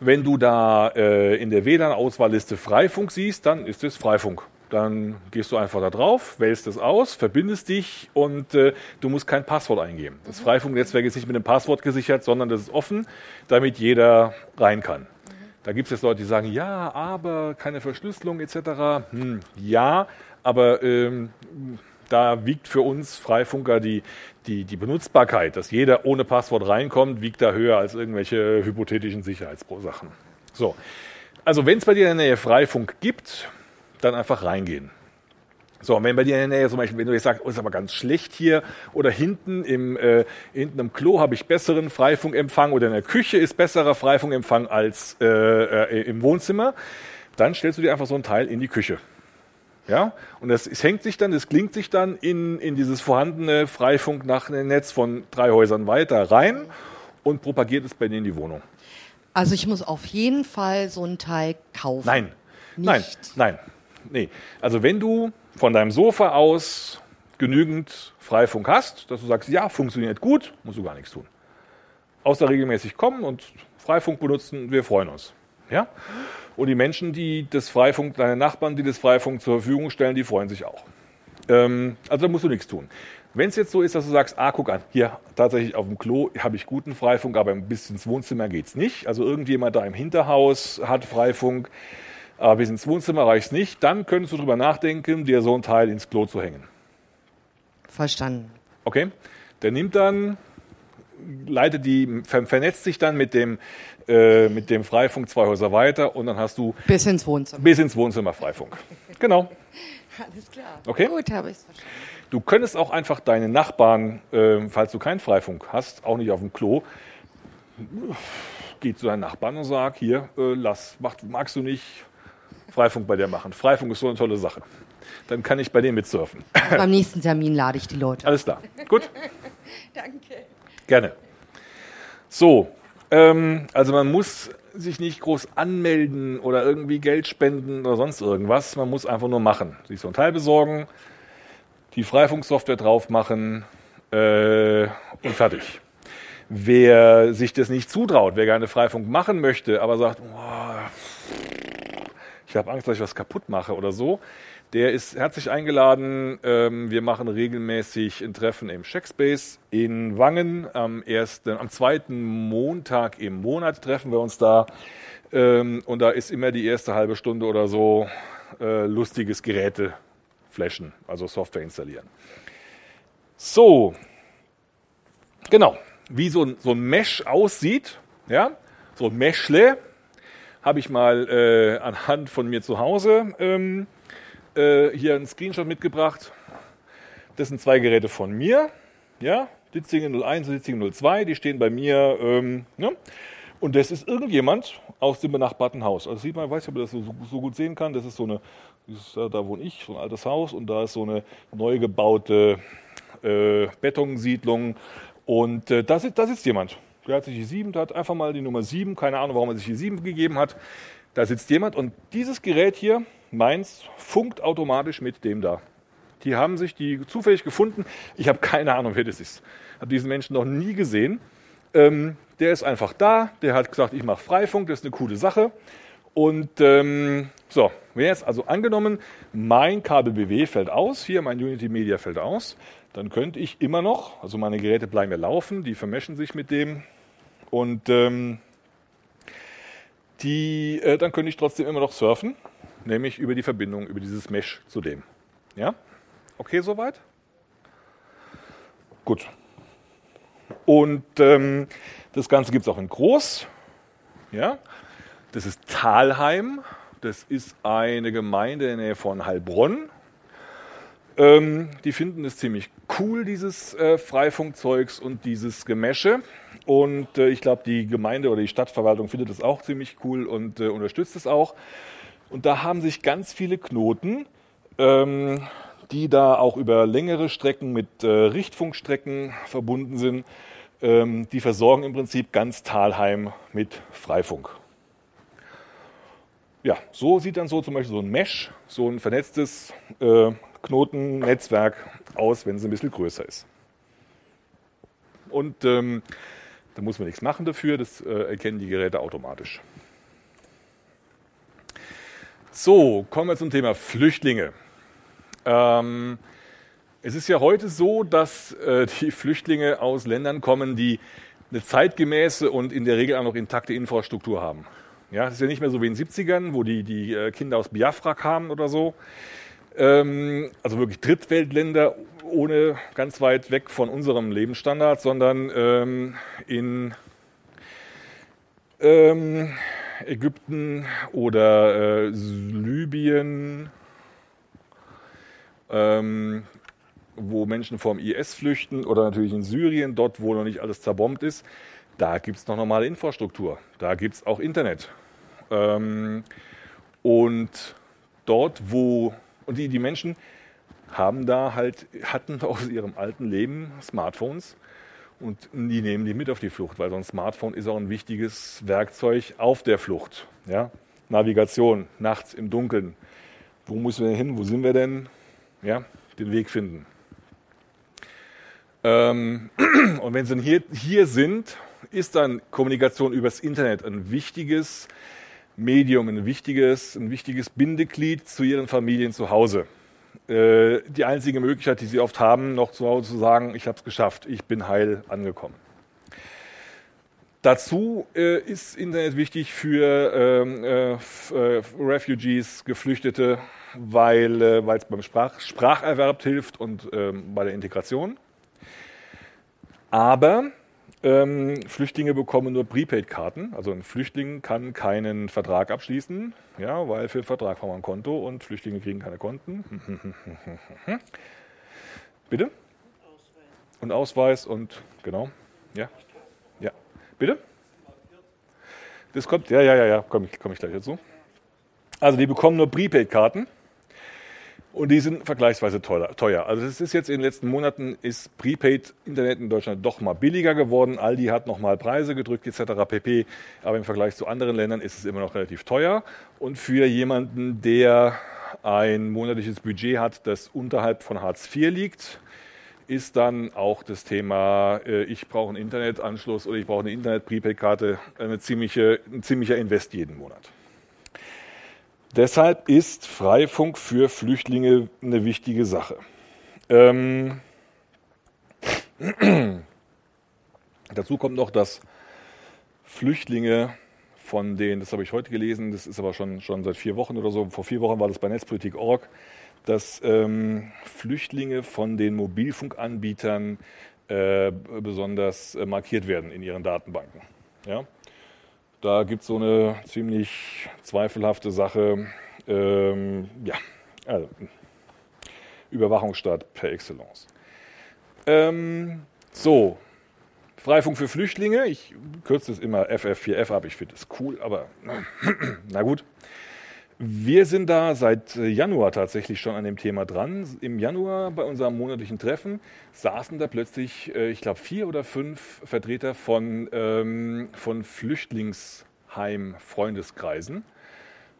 wenn du da äh, in der WLAN-Auswahlliste Freifunk siehst, dann ist es Freifunk. Dann gehst du einfach da drauf, wählst es aus, verbindest dich und äh, du musst kein Passwort eingeben. Das. Freifunknetzwerk ist nicht mit einem Passwort gesichert, sondern das ist offen, damit jeder rein kann. Da gibt es jetzt Leute, die sagen, ja, aber keine Verschlüsselung etc. Hm, ja, aber ähm, da wiegt für uns Freifunker die, die, die Benutzbarkeit, dass jeder ohne Passwort reinkommt, wiegt da höher als irgendwelche hypothetischen Sicherheitsursachen. So, also wenn es bei dir in der Nähe Freifunk gibt, dann einfach reingehen. So, und wenn bei dir in der Nähe zum Beispiel, wenn du jetzt sagst, oh, ist aber ganz schlecht hier, oder hinten im, äh, hinten im Klo habe ich besseren Freifunkempfang oder in der Küche ist besserer Freifunkempfang als äh, äh, im Wohnzimmer, dann stellst du dir einfach so ein Teil in die Küche. Ja? Und das, es hängt sich dann, es klingt sich dann in, in dieses vorhandene Freifunk nach Netz von drei Häusern weiter rein und propagiert es bei in die Wohnung. Also ich muss auf jeden Fall so ein Teil kaufen. Nein, Nicht. nein, nein. Nee, also wenn du von deinem Sofa aus genügend Freifunk hast, dass du sagst, ja, funktioniert gut, musst du gar nichts tun. Außer regelmäßig kommen und Freifunk benutzen, wir freuen uns. Ja? Und die Menschen, die das Freifunk, deine Nachbarn, die das Freifunk zur Verfügung stellen, die freuen sich auch. Ähm, also da musst du nichts tun. Wenn es jetzt so ist, dass du sagst, ah, guck an, hier tatsächlich auf dem Klo habe ich guten Freifunk, aber bis ins Wohnzimmer geht's nicht. Also irgendjemand da im Hinterhaus hat Freifunk, aber bis ins Wohnzimmer reicht's nicht. Dann könntest du darüber nachdenken, dir so ein Teil ins Klo zu hängen. Verstanden. Okay. Der nimmt dann, leitet die, vernetzt sich dann mit dem, äh, mit dem Freifunk zwei Häuser weiter und dann hast du bis ins Wohnzimmer. Bis ins Wohnzimmer Freifunk. genau. Alles klar. Okay. Gut, habe ich verstanden. Du könntest auch einfach deine Nachbarn, äh, falls du keinen Freifunk hast, auch nicht auf dem Klo, geh zu deinen Nachbarn und sag, hier, äh, lass, mach, magst du nicht Freifunk bei dir machen? Freifunk ist so eine tolle Sache. Dann kann ich bei denen mitsurfen. Beim nächsten Termin lade ich die Leute. Alles klar. Gut. Danke. Gerne. So, ähm, also man muss sich nicht groß anmelden oder irgendwie Geld spenden oder sonst irgendwas. Man muss einfach nur machen. Sich so ein Teil besorgen, die Freifunksoftware drauf machen äh, und fertig. Wer sich das nicht zutraut, wer gerne Freifunk machen möchte, aber sagt, oh, ich habe Angst, dass ich was kaputt mache oder so, der ist herzlich eingeladen. Ähm, wir machen regelmäßig ein Treffen im Checkspace in Wangen. Am, ersten, am zweiten Montag im Monat treffen wir uns da. Ähm, und da ist immer die erste halbe Stunde oder so äh, lustiges Geräte flashen, also Software installieren. So, genau, wie so ein, so ein Mesh aussieht, ja, so ein Meshle, habe ich mal äh, anhand von mir zu Hause ähm, äh, hier einen Screenshot mitgebracht. Das sind zwei Geräte von mir, ja, Ditzingen 01 und Ditzingen 02, die stehen bei mir, ähm, ja, und das ist irgendjemand aus dem benachbarten Haus. Also sieht man, ich weiß nicht, ob man das so, so gut sehen kann, das ist so eine ist, da wohne ich, so ein altes Haus und da ist so eine neu gebaute äh, Betonsiedlung und äh, da, sitzt, da sitzt jemand. Der hat sich die 7, der hat einfach mal die Nummer 7, keine Ahnung, warum er sich die 7 gegeben hat. Da sitzt jemand und dieses Gerät hier, meins, funkt automatisch mit dem da. Die haben sich die zufällig gefunden. Ich habe keine Ahnung, wer das ist. Habe diesen Menschen noch nie gesehen. Ähm, der ist einfach da. Der hat gesagt, ich mache Freifunk, das ist eine coole Sache. Und ähm, so, wenn jetzt also angenommen, mein Kabel BW fällt aus, hier mein Unity Media fällt aus, dann könnte ich immer noch, also meine Geräte bleiben ja laufen, die vermischen sich mit dem und ähm, die, äh, dann könnte ich trotzdem immer noch surfen, nämlich über die Verbindung, über dieses Mesh zu dem. Ja? Okay, soweit? Gut. Und ähm, das Ganze gibt es auch in groß. Ja? Das ist Talheim. Das ist eine Gemeinde in der Nähe von Heilbronn. Ähm, die finden es ziemlich cool, dieses äh, Freifunkzeugs und dieses Gemesche. Und äh, ich glaube, die Gemeinde oder die Stadtverwaltung findet es auch ziemlich cool und äh, unterstützt es auch. Und da haben sich ganz viele Knoten, ähm, die da auch über längere Strecken mit äh, Richtfunkstrecken verbunden sind, ähm, die versorgen im Prinzip ganz Talheim mit Freifunk ja, so sieht dann so zum Beispiel so ein Mesh, so ein vernetztes äh, Knotennetzwerk aus, wenn es ein bisschen größer ist. Und ähm, da muss man nichts machen dafür, das äh, erkennen die Geräte automatisch. So, kommen wir zum Thema Flüchtlinge. Ähm, es ist ja heute so, dass äh, die Flüchtlinge aus Ländern kommen, die eine zeitgemäße und in der Regel auch noch intakte Infrastruktur haben. Ja, es ist ja nicht mehr so wie in den 70ern, wo die, die äh, Kinder aus Biafra kamen oder so. Ähm, also wirklich Drittweltländer ohne ganz weit weg von unserem Lebensstandard, sondern ähm, in ähm, Ägypten oder äh, Libyen, ähm, wo Menschen vom IS flüchten oder natürlich in Syrien, dort wo noch nicht alles zerbombt ist. Da gibt es noch normale Infrastruktur. Da gibt es auch Internet. Ähm, und dort, wo, und die, die Menschen haben da halt, hatten aus ihrem alten Leben Smartphones und die nehmen die mit auf die Flucht, weil so ein Smartphone ist auch ein wichtiges Werkzeug auf der Flucht. Ja? Navigation, nachts im Dunkeln. Wo müssen wir hin? Wo sind wir denn? Ja, den Weg finden. Ähm, und wenn sie hier, hier sind, ist dann Kommunikation übers Internet ein wichtiges Medium, ein wichtiges, ein wichtiges Bindeglied zu ihren Familien zu Hause. Äh, die einzige Möglichkeit, die sie oft haben, noch zu Hause zu sagen, ich habe es geschafft, ich bin heil angekommen. Dazu äh, ist Internet wichtig für ähm, äh, äh, Refugees, Geflüchtete, weil äh, es beim Sprach Spracherwerb hilft und ähm, bei der Integration. Aber ähm, Flüchtlinge bekommen nur Prepaid-Karten. Also ein Flüchtling kann keinen Vertrag abschließen, ja, weil für den Vertrag haben wir ein Konto und Flüchtlinge kriegen keine Konten. Bitte? Und Ausweis und genau. Ja. Ja. Bitte? Das kommt, ja, ja, ja, ja, komme ich, komm ich gleich dazu. Also die bekommen nur Prepaid-Karten. Und die sind vergleichsweise teuer. Also es ist jetzt in den letzten Monaten ist Prepaid-Internet in Deutschland doch mal billiger geworden. Aldi hat noch mal Preise gedrückt etc. pp. Aber im Vergleich zu anderen Ländern ist es immer noch relativ teuer. Und für jemanden, der ein monatliches Budget hat, das unterhalb von Hartz IV liegt, ist dann auch das Thema, äh, ich brauche einen Internetanschluss oder ich brauche eine Internet-Prepaid-Karte ein ziemlicher Invest jeden Monat. Deshalb ist Freifunk für Flüchtlinge eine wichtige Sache. Ähm, dazu kommt noch, dass Flüchtlinge von denen, das habe ich heute gelesen, das ist aber schon, schon seit vier Wochen oder so, vor vier Wochen war das bei Netzpolitik.org, dass ähm, Flüchtlinge von den Mobilfunkanbietern äh, besonders äh, markiert werden in ihren Datenbanken. Ja? Da gibt es so eine ziemlich zweifelhafte Sache. Ähm, ja, also Überwachungsstaat per Excellence. Ähm, so, Freifunk für Flüchtlinge. Ich kürze es immer FF4F ab. Ich finde es cool, aber na gut. Wir sind da seit äh, Januar tatsächlich schon an dem Thema dran. Im Januar bei unserem monatlichen Treffen saßen da plötzlich, äh, ich glaube, vier oder fünf Vertreter von, ähm, von Flüchtlingsheim-Freundeskreisen.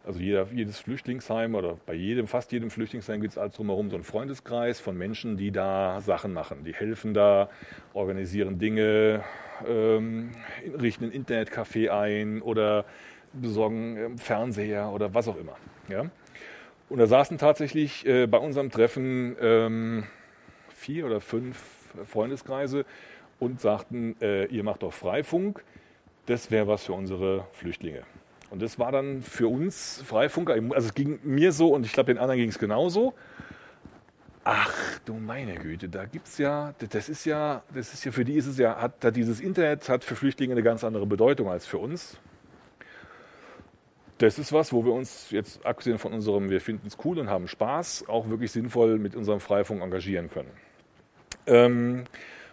Also jeder, jedes Flüchtlingsheim oder bei jedem, fast jedem Flüchtlingsheim gibt es alles drumherum so einen Freundeskreis von Menschen, die da Sachen machen. Die helfen da, organisieren Dinge, ähm, richten ein Internetcafé ein oder besorgen Fernseher oder was auch immer. Ja? Und da saßen tatsächlich äh, bei unserem Treffen ähm, vier oder fünf Freundeskreise und sagten, äh, ihr macht doch Freifunk, das wäre was für unsere Flüchtlinge. Und das war dann für uns Freifunker, also es ging mir so und ich glaube den anderen ging es genauso. Ach du meine Güte, da gibt es ja, das ist ja, das ist ja, für die ist es ja, hat, hat dieses Internet hat für Flüchtlinge eine ganz andere Bedeutung als für uns das ist was, wo wir uns jetzt, abgesehen von unserem, wir finden es cool und haben Spaß, auch wirklich sinnvoll mit unserem Freifunk engagieren können. Ähm,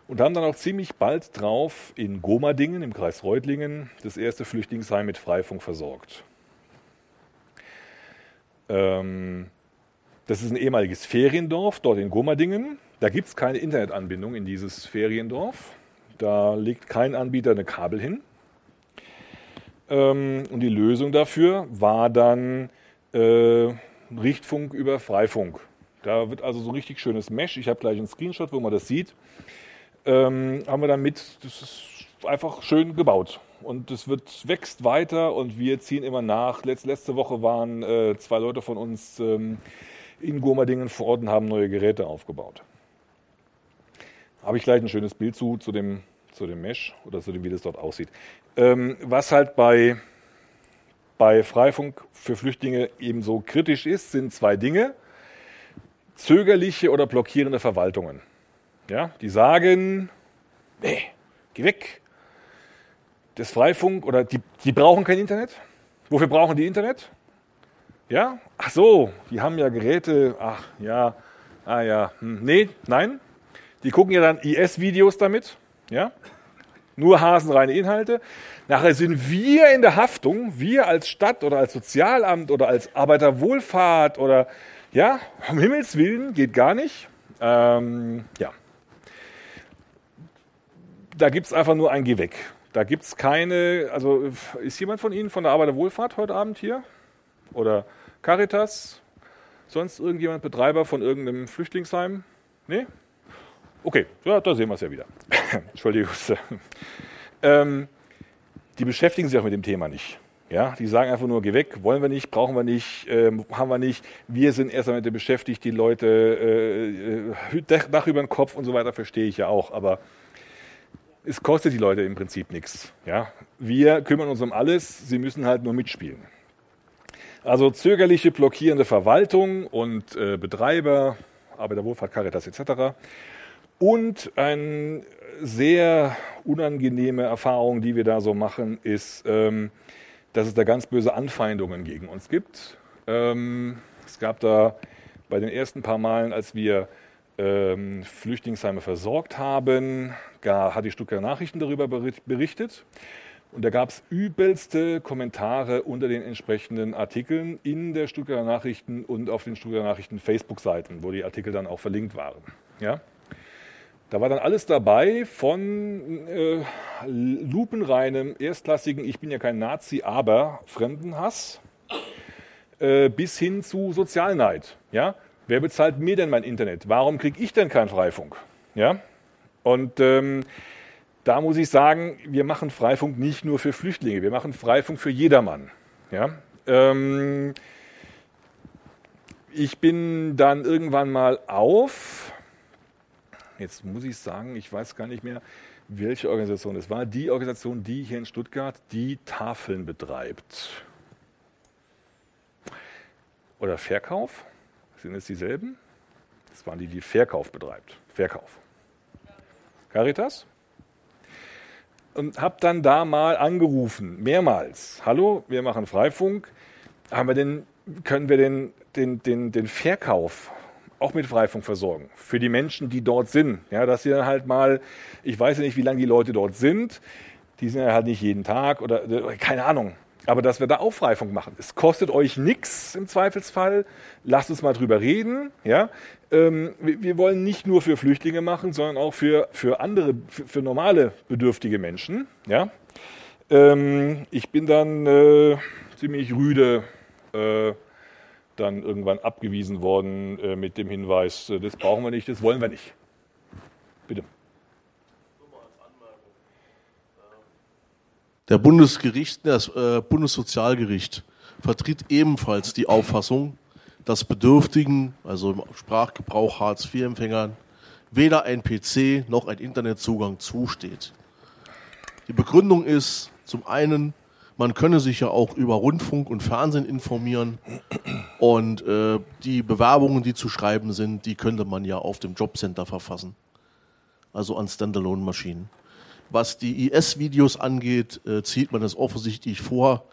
und haben dann auch ziemlich bald drauf in Gomadingen im Kreis Reutlingen das erste Flüchtlingsheim mit Freifunk versorgt. Ähm, das ist ein ehemaliges Feriendorf dort in Gomadingen. Da gibt es keine Internetanbindung in dieses Feriendorf. Da legt kein Anbieter eine Kabel hin. Ähm, und die Lösung dafür war dann äh, Richtfunk über Freifunk. Da wird also so ein richtig schönes Mesh. Ich habe gleich einen Screenshot, wo man das sieht. Ähm, haben wir dann mit, das ist einfach schön gebaut. Und es wird, wächst weiter und wir ziehen immer nach. Letz, letzte Woche waren äh, zwei Leute von uns ähm, in Gurmadingen vor Ort und haben neue Geräte aufgebaut. Habe ich gleich ein schönes Bild zu, zu dem zu dem Mesh oder zu dem, wie das dort aussieht. Ähm, was halt bei, bei Freifunk für Flüchtlinge eben so kritisch ist, sind zwei Dinge. Zögerliche oder blockierende Verwaltungen. Ja, die sagen, nee, geh weg. Das Freifunk oder die, die brauchen kein Internet. Wofür brauchen die Internet? Ja, ach so, die haben ja Geräte, ach ja, ah ja, hm, nee, nein. Die gucken ja dann IS-Videos damit. Ja? Nur hasenreine Inhalte. Nachher sind wir in der Haftung, wir als Stadt oder als Sozialamt oder als Arbeiterwohlfahrt oder ja, um Himmels Willen geht gar nicht. Ähm, ja. Da gibt es einfach nur ein Geh weg. Da gibt es keine, also ist jemand von Ihnen von der Arbeiterwohlfahrt heute Abend hier? Oder Caritas? Sonst irgendjemand Betreiber von irgendeinem Flüchtlingsheim? Nee? Okay, ja, da sehen wir es ja wieder. Entschuldigung. Ähm, die beschäftigen sich auch mit dem Thema nicht. Ja, die sagen einfach nur, geh weg, wollen wir nicht, brauchen wir nicht, äh, haben wir nicht. Wir sind erst damit beschäftigt, die Leute äh, äh Dach über den Kopf und so weiter, verstehe ich ja auch. Aber es kostet die Leute im Prinzip nichts. Ja? Wir kümmern uns um alles, sie müssen halt nur mitspielen. Also zögerliche, blockierende Verwaltung und äh, Betreiber, Arbeiterwohlfahrt, Caritas etc. Und eine sehr unangenehme Erfahrung, die wir da so machen, ist, ähm, dass es da ganz böse Anfeindungen gegen uns gibt. Ähm, es gab da bei den ersten paar Malen, als wir ähm, Flüchtlingsheime versorgt haben, hat die Stuttgarter Nachrichten darüber berichtet. Und da gab es übelste Kommentare unter den entsprechenden Artikeln in der Stuttgarter Nachrichten und auf den Stuttgarter Nachrichten Facebook-Seiten, wo die Artikel dann auch verlinkt waren. Ja? Da war dann alles dabei von äh, lupenreinem, erstklassigen, ich bin ja kein Nazi, aber Fremdenhass, äh, bis hin zu Sozialneid. Ja? Wer bezahlt mir denn mein Internet? Warum kriege ich denn keinen Freifunk? Ja? Und ähm, da muss ich sagen, wir machen Freifunk nicht nur für Flüchtlinge, wir machen Freifunk für jedermann. Ja? Ähm, ich bin dann irgendwann mal auf, jetzt muss ich sagen, ich weiß gar nicht mehr, welche Organisation es war, die Organisation, die hier in Stuttgart die Tafeln betreibt. Oder Verkauf? Sind es dieselben? Das waren die, die Verkauf betreibt. Verkauf. Caritas? Und habe dann da mal angerufen, mehrmals. Hallo, wir machen Freifunk. Haben wir denn, können wir den, den, den, den Verkauf auch mit Freifunk versorgen? Für die Menschen, die dort sind. Ja, dass sie dann halt mal, ich weiß ja nicht, wie lange die Leute dort sind. Die sind ja halt nicht jeden Tag oder keine Ahnung. Aber dass wir da Aufreifung machen. Es kostet euch nichts im Zweifelsfall. Lasst uns mal drüber reden. Ja? Ähm, wir, wir, wollen nicht nur für Flüchtlinge machen, sondern auch für, für andere, für, für normale bedürftige Menschen. Ja? Ähm, ich bin dann äh, ziemlich rüde äh, dann irgendwann abgewiesen worden äh, mit dem Hinweis, äh, das brauchen wir nicht, das wollen wir nicht. Bitte. Der Bundesgericht, das äh, Bundessozialgericht vertritt ebenfalls die Auffassung, dass Bedürftigen, also im Sprachgebrauch Hartz-IV-Empfängern, weder ein PC noch ein Internetzugang zusteht. Die Begründung ist zum einen, man könne sich ja auch über Rundfunk und Fernsehen informieren und äh, die Bewerbungen, die zu schreiben sind, die könnte man ja auf dem Jobcenter verfassen, also an Standalone-Maschinen. Was die IS-Videos angeht, äh, zieht man es offensichtlich vor,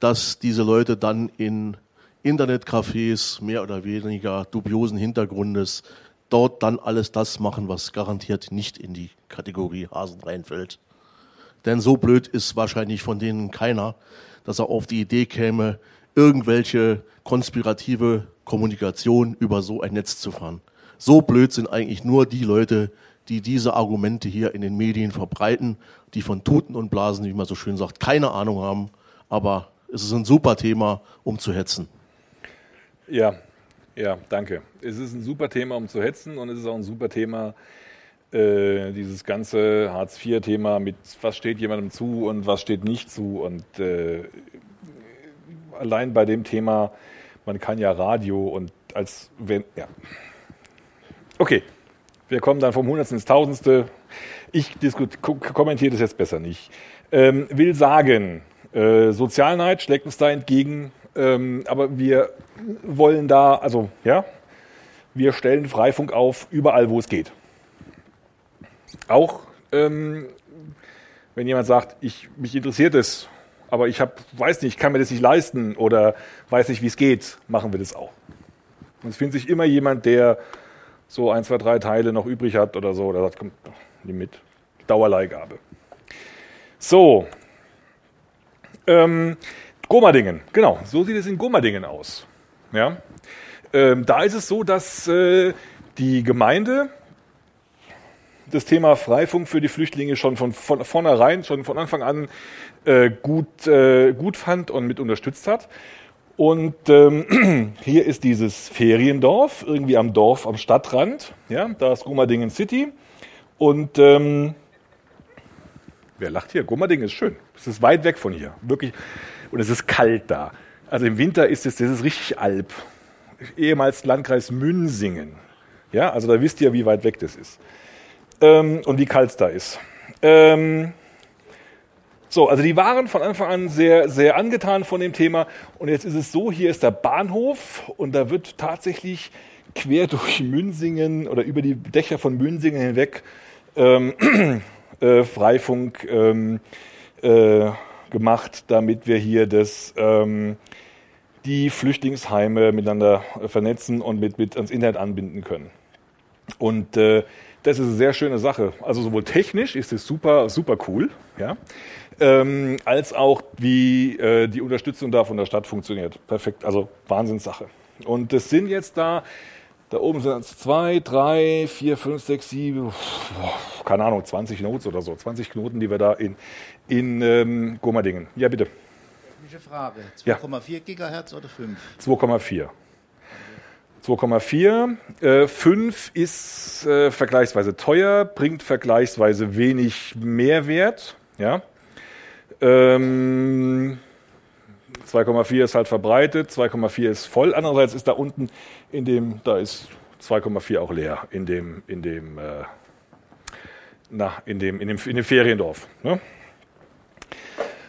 dass diese Leute dann in Internetcafés mehr oder weniger dubiosen Hintergrundes dort dann alles das machen, was garantiert nicht in die Kategorie Hasen reinfällt. Denn so blöd ist wahrscheinlich von denen keiner, dass er auf die Idee käme, irgendwelche konspirative Kommunikation über so ein Netz zu fahren. So blöd sind eigentlich nur die Leute, die diese Argumente hier in den Medien verbreiten, die von Tuten und Blasen, wie man so schön sagt, keine Ahnung haben. Aber es ist ein super Thema, um zu hetzen. Ja, ja, danke. Es ist ein super Thema, um zu hetzen und es ist auch ein super Thema, äh, dieses ganze Hartz-IV-Thema mit was steht jemandem zu und was steht nicht zu. Und äh, allein bei dem Thema, man kann ja Radio und als wenn, ja. Okay, wir kommen dann vom Hundertsten ins Tausendste. Ich kommentiere das jetzt besser nicht. Ähm, will sagen, äh, Sozialneid schlägt uns da entgegen, ähm, aber wir wollen da, also ja, wir stellen Freifunk auf überall, wo es geht. Auch ähm, wenn jemand sagt, ich, mich interessiert es, aber ich hab, weiß nicht, kann mir das nicht leisten oder weiß nicht, wie es geht, machen wir das auch. Und es findet sich immer jemand, der so ein, zwei, drei Teile noch übrig hat oder so, oder sagt, komm, nimm mit. Dauerleihgabe. So. Ähm, Gomadingen, genau, so sieht es in Gomadingen aus. Ja? Ähm, da ist es so, dass äh, die Gemeinde das Thema Freifunk für die Flüchtlinge schon von, von vornherein, schon von Anfang an äh, gut, äh, gut fand und mit unterstützt hat. Und ähm, hier ist dieses Feriendorf, irgendwie am Dorf, am Stadtrand. Ja, da ist Gummerdingen City. Und ähm, wer lacht hier? Gummerdingen ist schön. Es ist weit weg von hier. Wirklich und es ist kalt da. Also im Winter ist es, das ist richtig Alp. Ehemals Landkreis Münsingen. Ja, also da wisst ihr, wie weit weg das ist. Ähm, und wie kalt es da ist. Ähm, so, also die waren von Anfang an sehr, sehr angetan von dem Thema. Und jetzt ist es so, hier ist der Bahnhof und da wird tatsächlich quer durch Münsingen oder über die Dächer von Münsingen hinweg ähm, äh, Freifunk ähm, äh, gemacht, damit wir hier das, ähm, die Flüchtlingsheime miteinander vernetzen und mit, mit ans Internet anbinden können. Und äh, das ist eine sehr schöne Sache. Also sowohl technisch ist es super, super cool, ja ähm, als auch wie äh, die Unterstützung da von der Stadt funktioniert. Perfekt, also Wahnsinnssache. Und das sind jetzt da, da oben sind es zwei, drei, vier, fünf, sechs, sieben, keine Ahnung, 20 Notes oder so, 20 Knoten, die wir da in, in ähm, Gomadingen. Ja, bitte. Technische Frage. 2,4 ja. Gigahertz oder 5? 2,4. 2,4. Äh, 5 ist äh, vergleichsweise teuer, bringt vergleichsweise wenig Mehrwert. Ja? Ähm, 2,4 ist halt verbreitet, 2,4 ist voll. Andererseits ist da unten in dem, da ist 2,4 auch leer in dem, in dem, äh, na, in dem, in dem, in dem Feriendorf. Ne?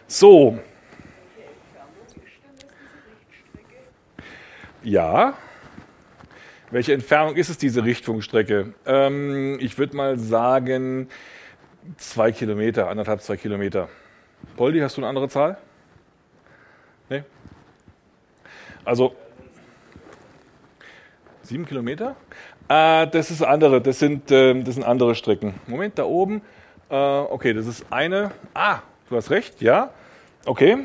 So. Ja. Welche Entfernung ist es, diese Richtfunkstrecke? Ähm, ich würde mal sagen, zwei Kilometer, anderthalb, zwei Kilometer. Poldi, hast du eine andere Zahl? Nee? Also sieben Kilometer? Äh, das ist andere, das sind, äh, das sind andere Strecken. Moment, da oben. Äh, okay, das ist eine. Ah, du hast recht, ja. Okay.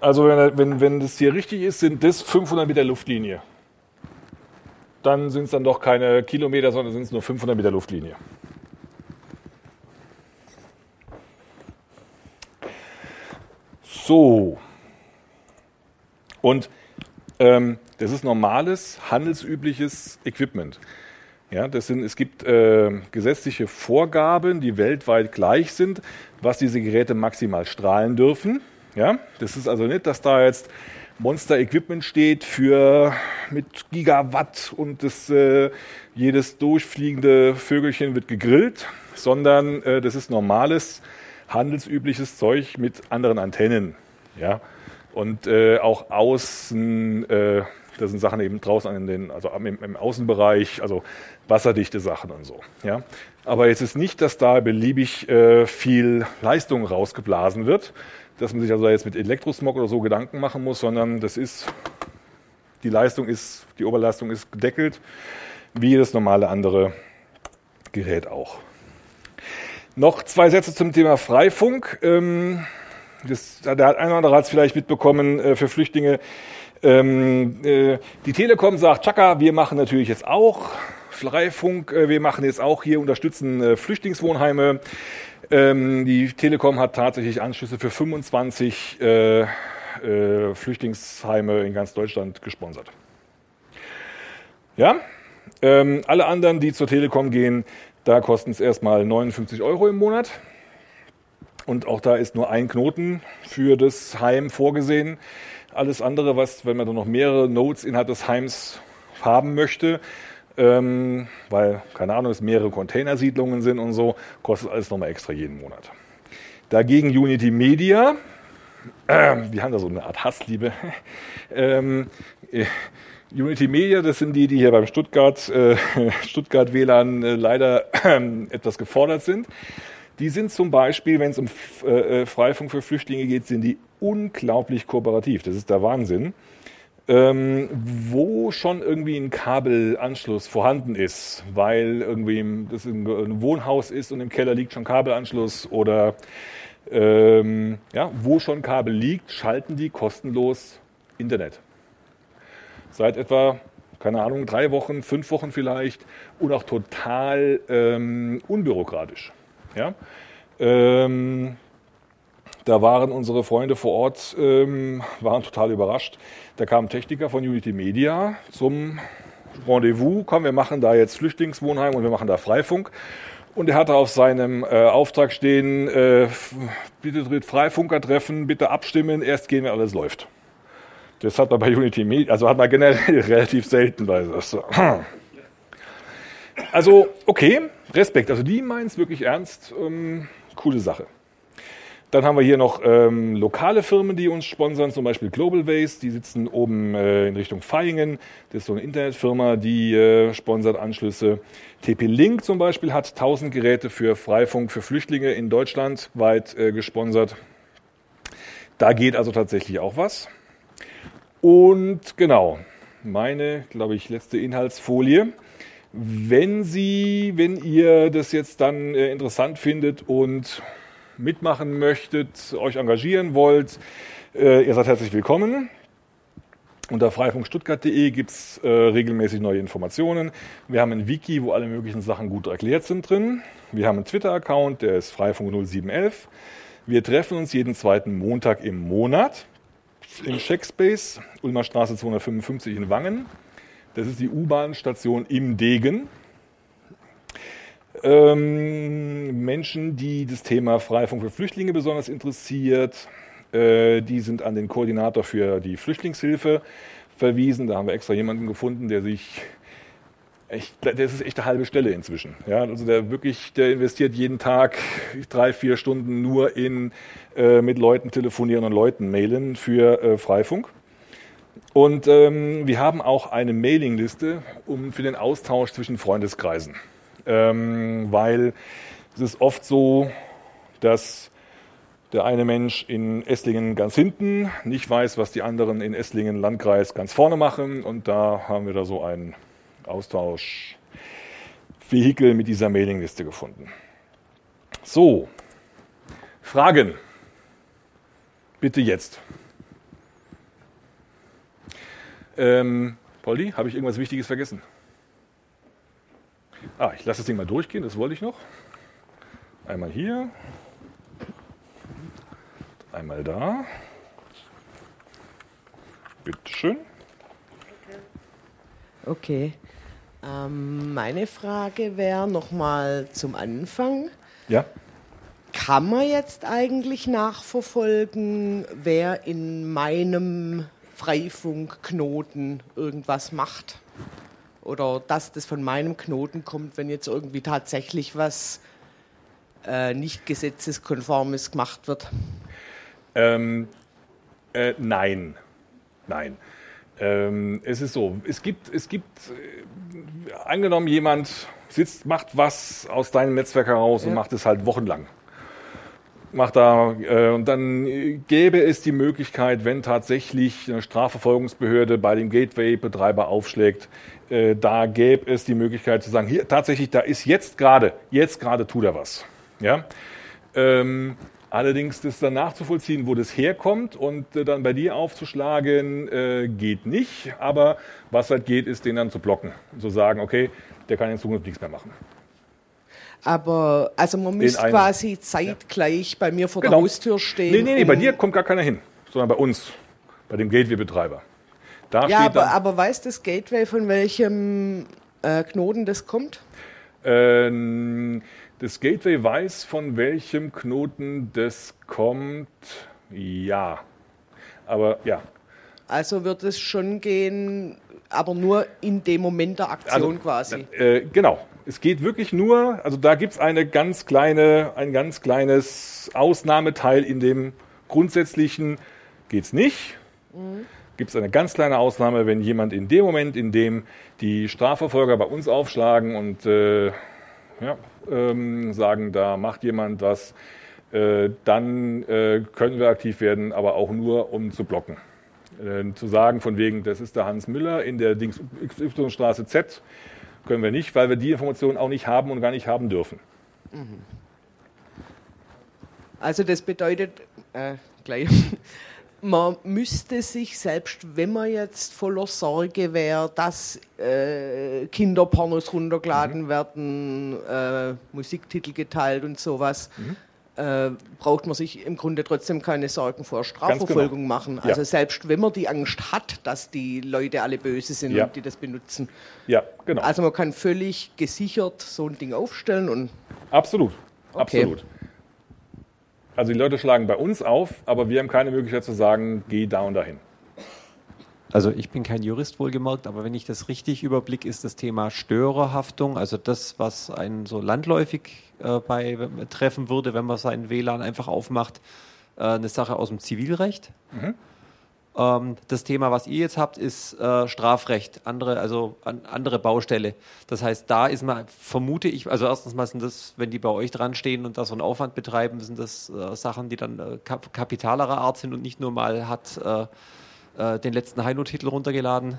Also wenn, wenn, wenn das hier richtig ist, sind das 500 Meter Luftlinie. Dann sind es dann doch keine Kilometer, sondern sind es nur 500 Meter Luftlinie. So. Und ähm, das ist normales, handelsübliches Equipment. Ja, das sind, es gibt äh, gesetzliche Vorgaben, die weltweit gleich sind, was diese Geräte maximal strahlen dürfen. Ja, das ist also nicht, dass da jetzt Monster-Equipment steht für mit Gigawatt und das, äh, jedes durchfliegende Vögelchen wird gegrillt, sondern äh, das ist normales handelsübliches Zeug mit anderen Antennen. Ja? Und äh, auch außen, äh, das sind Sachen eben draußen in den, also im, im, Außenbereich, also wasserdichte Sachen und so. Ja? Aber jetzt ist nicht, dass da beliebig äh, viel Leistung rausgeblasen wird, dass man sich also jetzt mit Elektrosmog oder so Gedanken machen muss, sondern das ist, die Leistung ist, die Oberleistung ist gedeckelt, wie jedes normale andere Gerät auch. Noch zwei Sätze zum Thema Freifunk. Ähm, das, der eine oder andere hat es vielleicht mitbekommen äh, für Flüchtlinge. Ähm, äh, die Telekom sagt, Chaka, wir machen natürlich jetzt auch Freifunk, äh, wir machen jetzt auch hier, unterstützen Flüchtlingswohnheime. Ähm, die Telekom hat tatsächlich Anschlüsse für 25 äh, äh, Flüchtlingsheime in ganz Deutschland gesponsert. Ja, ähm, alle anderen, die zur Telekom gehen, da kosten es erstmal 59 Euro im Monat. Und auch da ist nur ein Knoten für das Heim vorgesehen. Alles andere, was, wenn man dann noch mehrere Nodes innerhalb des Heims haben möchte, ähm, weil, keine Ahnung, es mehrere Containersiedlungen sind und so, kostet alles nochmal extra jeden Monat. Dagegen Unity Media, äh, wir haben da so eine Art Hassliebe. ähm, äh, Unity Media, das sind die, die hier beim Stuttgart, äh, Stuttgart WLAN äh, leider äh, etwas gefordert sind. Die sind zum Beispiel, wenn es um äh, Freifunk für Flüchtlinge geht, sind die unglaublich kooperativ. Das ist der Wahnsinn. Ähm, wo schon irgendwie ein Kabelanschluss vorhanden ist, weil irgendwie das ein Wohnhaus ist und im Keller liegt schon Kabelanschluss oder ähm, ja, wo schon Kabel liegt, schalten die kostenlos Internet seit etwa, keine Ahnung, drei Wochen, fünf Wochen vielleicht und auch total ähm, unbürokratisch. Ja? Ähm, da waren unsere Freunde vor Ort, ähm, waren total überrascht. Da kam ein Techniker von Unity Media zum Rendezvous. Komm, wir machen da jetzt Flüchtlingswohnheim und wir machen da Freifunk. Und er hatte auf seinem äh, Auftrag stehen, äh, bitte Freifunker treffen, bitte abstimmen, erst gehen, wenn alles läuft. Das hat man bei Unity Media, also hat man generell relativ selten bei das. Also, okay, Respekt. Also die meinen es wirklich ernst. Ähm, coole Sache. Dann haben wir hier noch ähm, lokale Firmen, die uns sponsern, zum Beispiel Global Waste, die sitzen oben äh, in Richtung Feingen. Das ist so eine Internetfirma, die äh, sponsert Anschlüsse. TP-Link zum Beispiel hat 1000 Geräte für Freifunk für Flüchtlinge in Deutschland weit äh, gesponsert. Da geht also tatsächlich auch was. Und genau, meine, glaube ich, letzte Inhaltsfolie. Wenn Sie, wenn ihr das jetzt dann äh, interessant findet und mitmachen möchtet, euch engagieren wollt, äh, ihr seid herzlich willkommen. Unter freifunkstuttgart.de gibt es äh, regelmäßig neue Informationen. Wir haben ein Wiki, wo alle möglichen Sachen gut erklärt sind drin. Wir haben einen Twitter-Account, der ist freifunk0711. Wir treffen uns jeden zweiten Montag im Monat im Checkspace, Ulmer Straße 255 in Wangen. Das ist die U-Bahn-Station im Degen. Ähm, Menschen, die das Thema Freifunk für Flüchtlinge besonders interessiert, äh, die sind an den Koordinator für die Flüchtlingshilfe verwiesen. Da haben wir extra jemanden gefunden, der sich echt, das ist echt eine halbe Stelle inzwischen. Ja, also der wirklich, der investiert jeden Tag drei, vier Stunden nur in äh, mit Leuten telefonieren und Leuten mailen für äh, Freifunk. Und ähm, wir haben auch eine Mailingliste um, für den Austausch zwischen Freundeskreisen ähm, weil es ist oft so, dass der eine Mensch in Esslingen ganz hinten nicht weiß, was die anderen in Esslingen Landkreis ganz vorne machen. Und da haben wir da so ein Austauschvehikel mit dieser Mailingliste gefunden. So, Fragen. Bitte jetzt. Ähm, Polly, habe ich irgendwas Wichtiges vergessen? Ah, ich lasse das Ding mal durchgehen, das wollte ich noch. Einmal hier, einmal da. Bitteschön. Okay. Ähm, meine Frage wäre nochmal zum Anfang. Ja. Kann man jetzt eigentlich nachverfolgen, wer in meinem Freifunkknoten irgendwas macht? Oder dass das von meinem Knoten kommt, wenn jetzt irgendwie tatsächlich was äh, nicht gesetzeskonformes gemacht wird? Ähm, äh, nein, nein. Ähm, es ist so, es gibt, es gibt, äh, angenommen jemand sitzt, macht was aus deinem Netzwerk heraus ja. und macht es halt wochenlang macht da äh, und dann gäbe es die Möglichkeit, wenn tatsächlich eine Strafverfolgungsbehörde bei dem Gateway-Betreiber aufschlägt, äh, da gäbe es die Möglichkeit zu sagen, hier tatsächlich, da ist jetzt gerade, jetzt gerade tut er was. Ja? Ähm, allerdings das dann nachzuvollziehen, wo das herkommt und äh, dann bei dir aufzuschlagen, äh, geht nicht. Aber was halt geht, ist den dann zu blocken und zu sagen, okay, der kann in Zukunft nichts mehr machen. Aber also man müsste quasi zeitgleich ja. bei mir vor genau. der Haustür stehen. Nee, nee, nee, bei dir kommt gar keiner hin, sondern bei uns, bei dem Gateway-Betreiber. Da ja, aber, aber weiß das Gateway, von welchem äh, Knoten das kommt? Ähm, das Gateway weiß, von welchem Knoten das kommt. Ja. Aber ja. Also wird es schon gehen, aber nur in dem Moment der Aktion also, quasi. Äh, genau. Es geht wirklich nur, also da gibt es eine ganz kleine, ein ganz kleines Ausnahmeteil in dem grundsätzlichen geht es nicht. Mhm gibt es eine ganz kleine Ausnahme, wenn jemand in dem Moment, in dem die Strafverfolger bei uns aufschlagen und äh, ja, ähm, sagen, da macht jemand was, äh, dann äh, können wir aktiv werden, aber auch nur, um zu blocken. Äh, zu sagen, von wegen, das ist der Hans Müller in der Dings XY-Straße Z, können wir nicht, weil wir die Informationen auch nicht haben und gar nicht haben dürfen. Mhm. Also das bedeutet, äh, gleich, man müsste sich, selbst wenn man jetzt voller Sorge wäre, dass äh, Kinderpornos runtergeladen mhm. werden, äh, Musiktitel geteilt und sowas, mhm. äh, braucht man sich im Grunde trotzdem keine Sorgen vor genau. Strafverfolgung genau. machen. Also ja. selbst wenn man die Angst hat, dass die Leute alle böse sind ja. und die das benutzen. Ja, genau. Also man kann völlig gesichert so ein Ding aufstellen und Absolut. Okay. Absolut. Also die Leute schlagen bei uns auf, aber wir haben keine Möglichkeit zu sagen, geh da und dahin. Also ich bin kein Jurist wohlgemerkt, aber wenn ich das richtig überblicke, ist das Thema Störerhaftung, also das, was einen so landläufig äh, bei, treffen würde, wenn man seinen WLAN einfach aufmacht, äh, eine Sache aus dem Zivilrecht. Mhm. Ähm, das Thema, was ihr jetzt habt, ist äh, Strafrecht, andere, also an, andere Baustelle. Das heißt, da ist man, vermute ich, also erstens mal sind das, wenn die bei euch dran stehen und da so einen Aufwand betreiben, sind das äh, Sachen, die dann äh, kap kapitalerer Art sind und nicht nur mal hat äh, äh, den letzten Heino-Titel runtergeladen.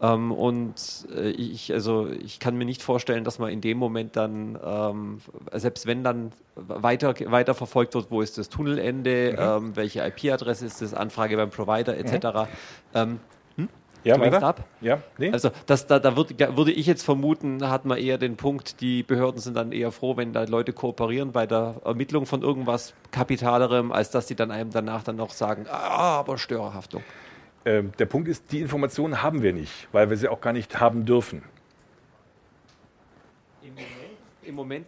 Ähm, und äh, ich, also ich kann mir nicht vorstellen, dass man in dem Moment dann, ähm, selbst wenn dann weiter, weiter verfolgt wird, wo ist das Tunnelende, mhm. ähm, welche IP-Adresse ist das, Anfrage beim Provider etc. Mhm. Ähm, hm? Ja, weiter? Ab? Ja, nee. Also das, da, da würd, würde ich jetzt vermuten, hat man eher den Punkt, die Behörden sind dann eher froh, wenn da Leute kooperieren bei der Ermittlung von irgendwas Kapitalerem, als dass sie dann einem danach dann noch sagen, ah, aber Störerhaftung. Ähm, der Punkt ist, die Informationen haben wir nicht, weil wir sie auch gar nicht haben dürfen. Im Moment, im Moment,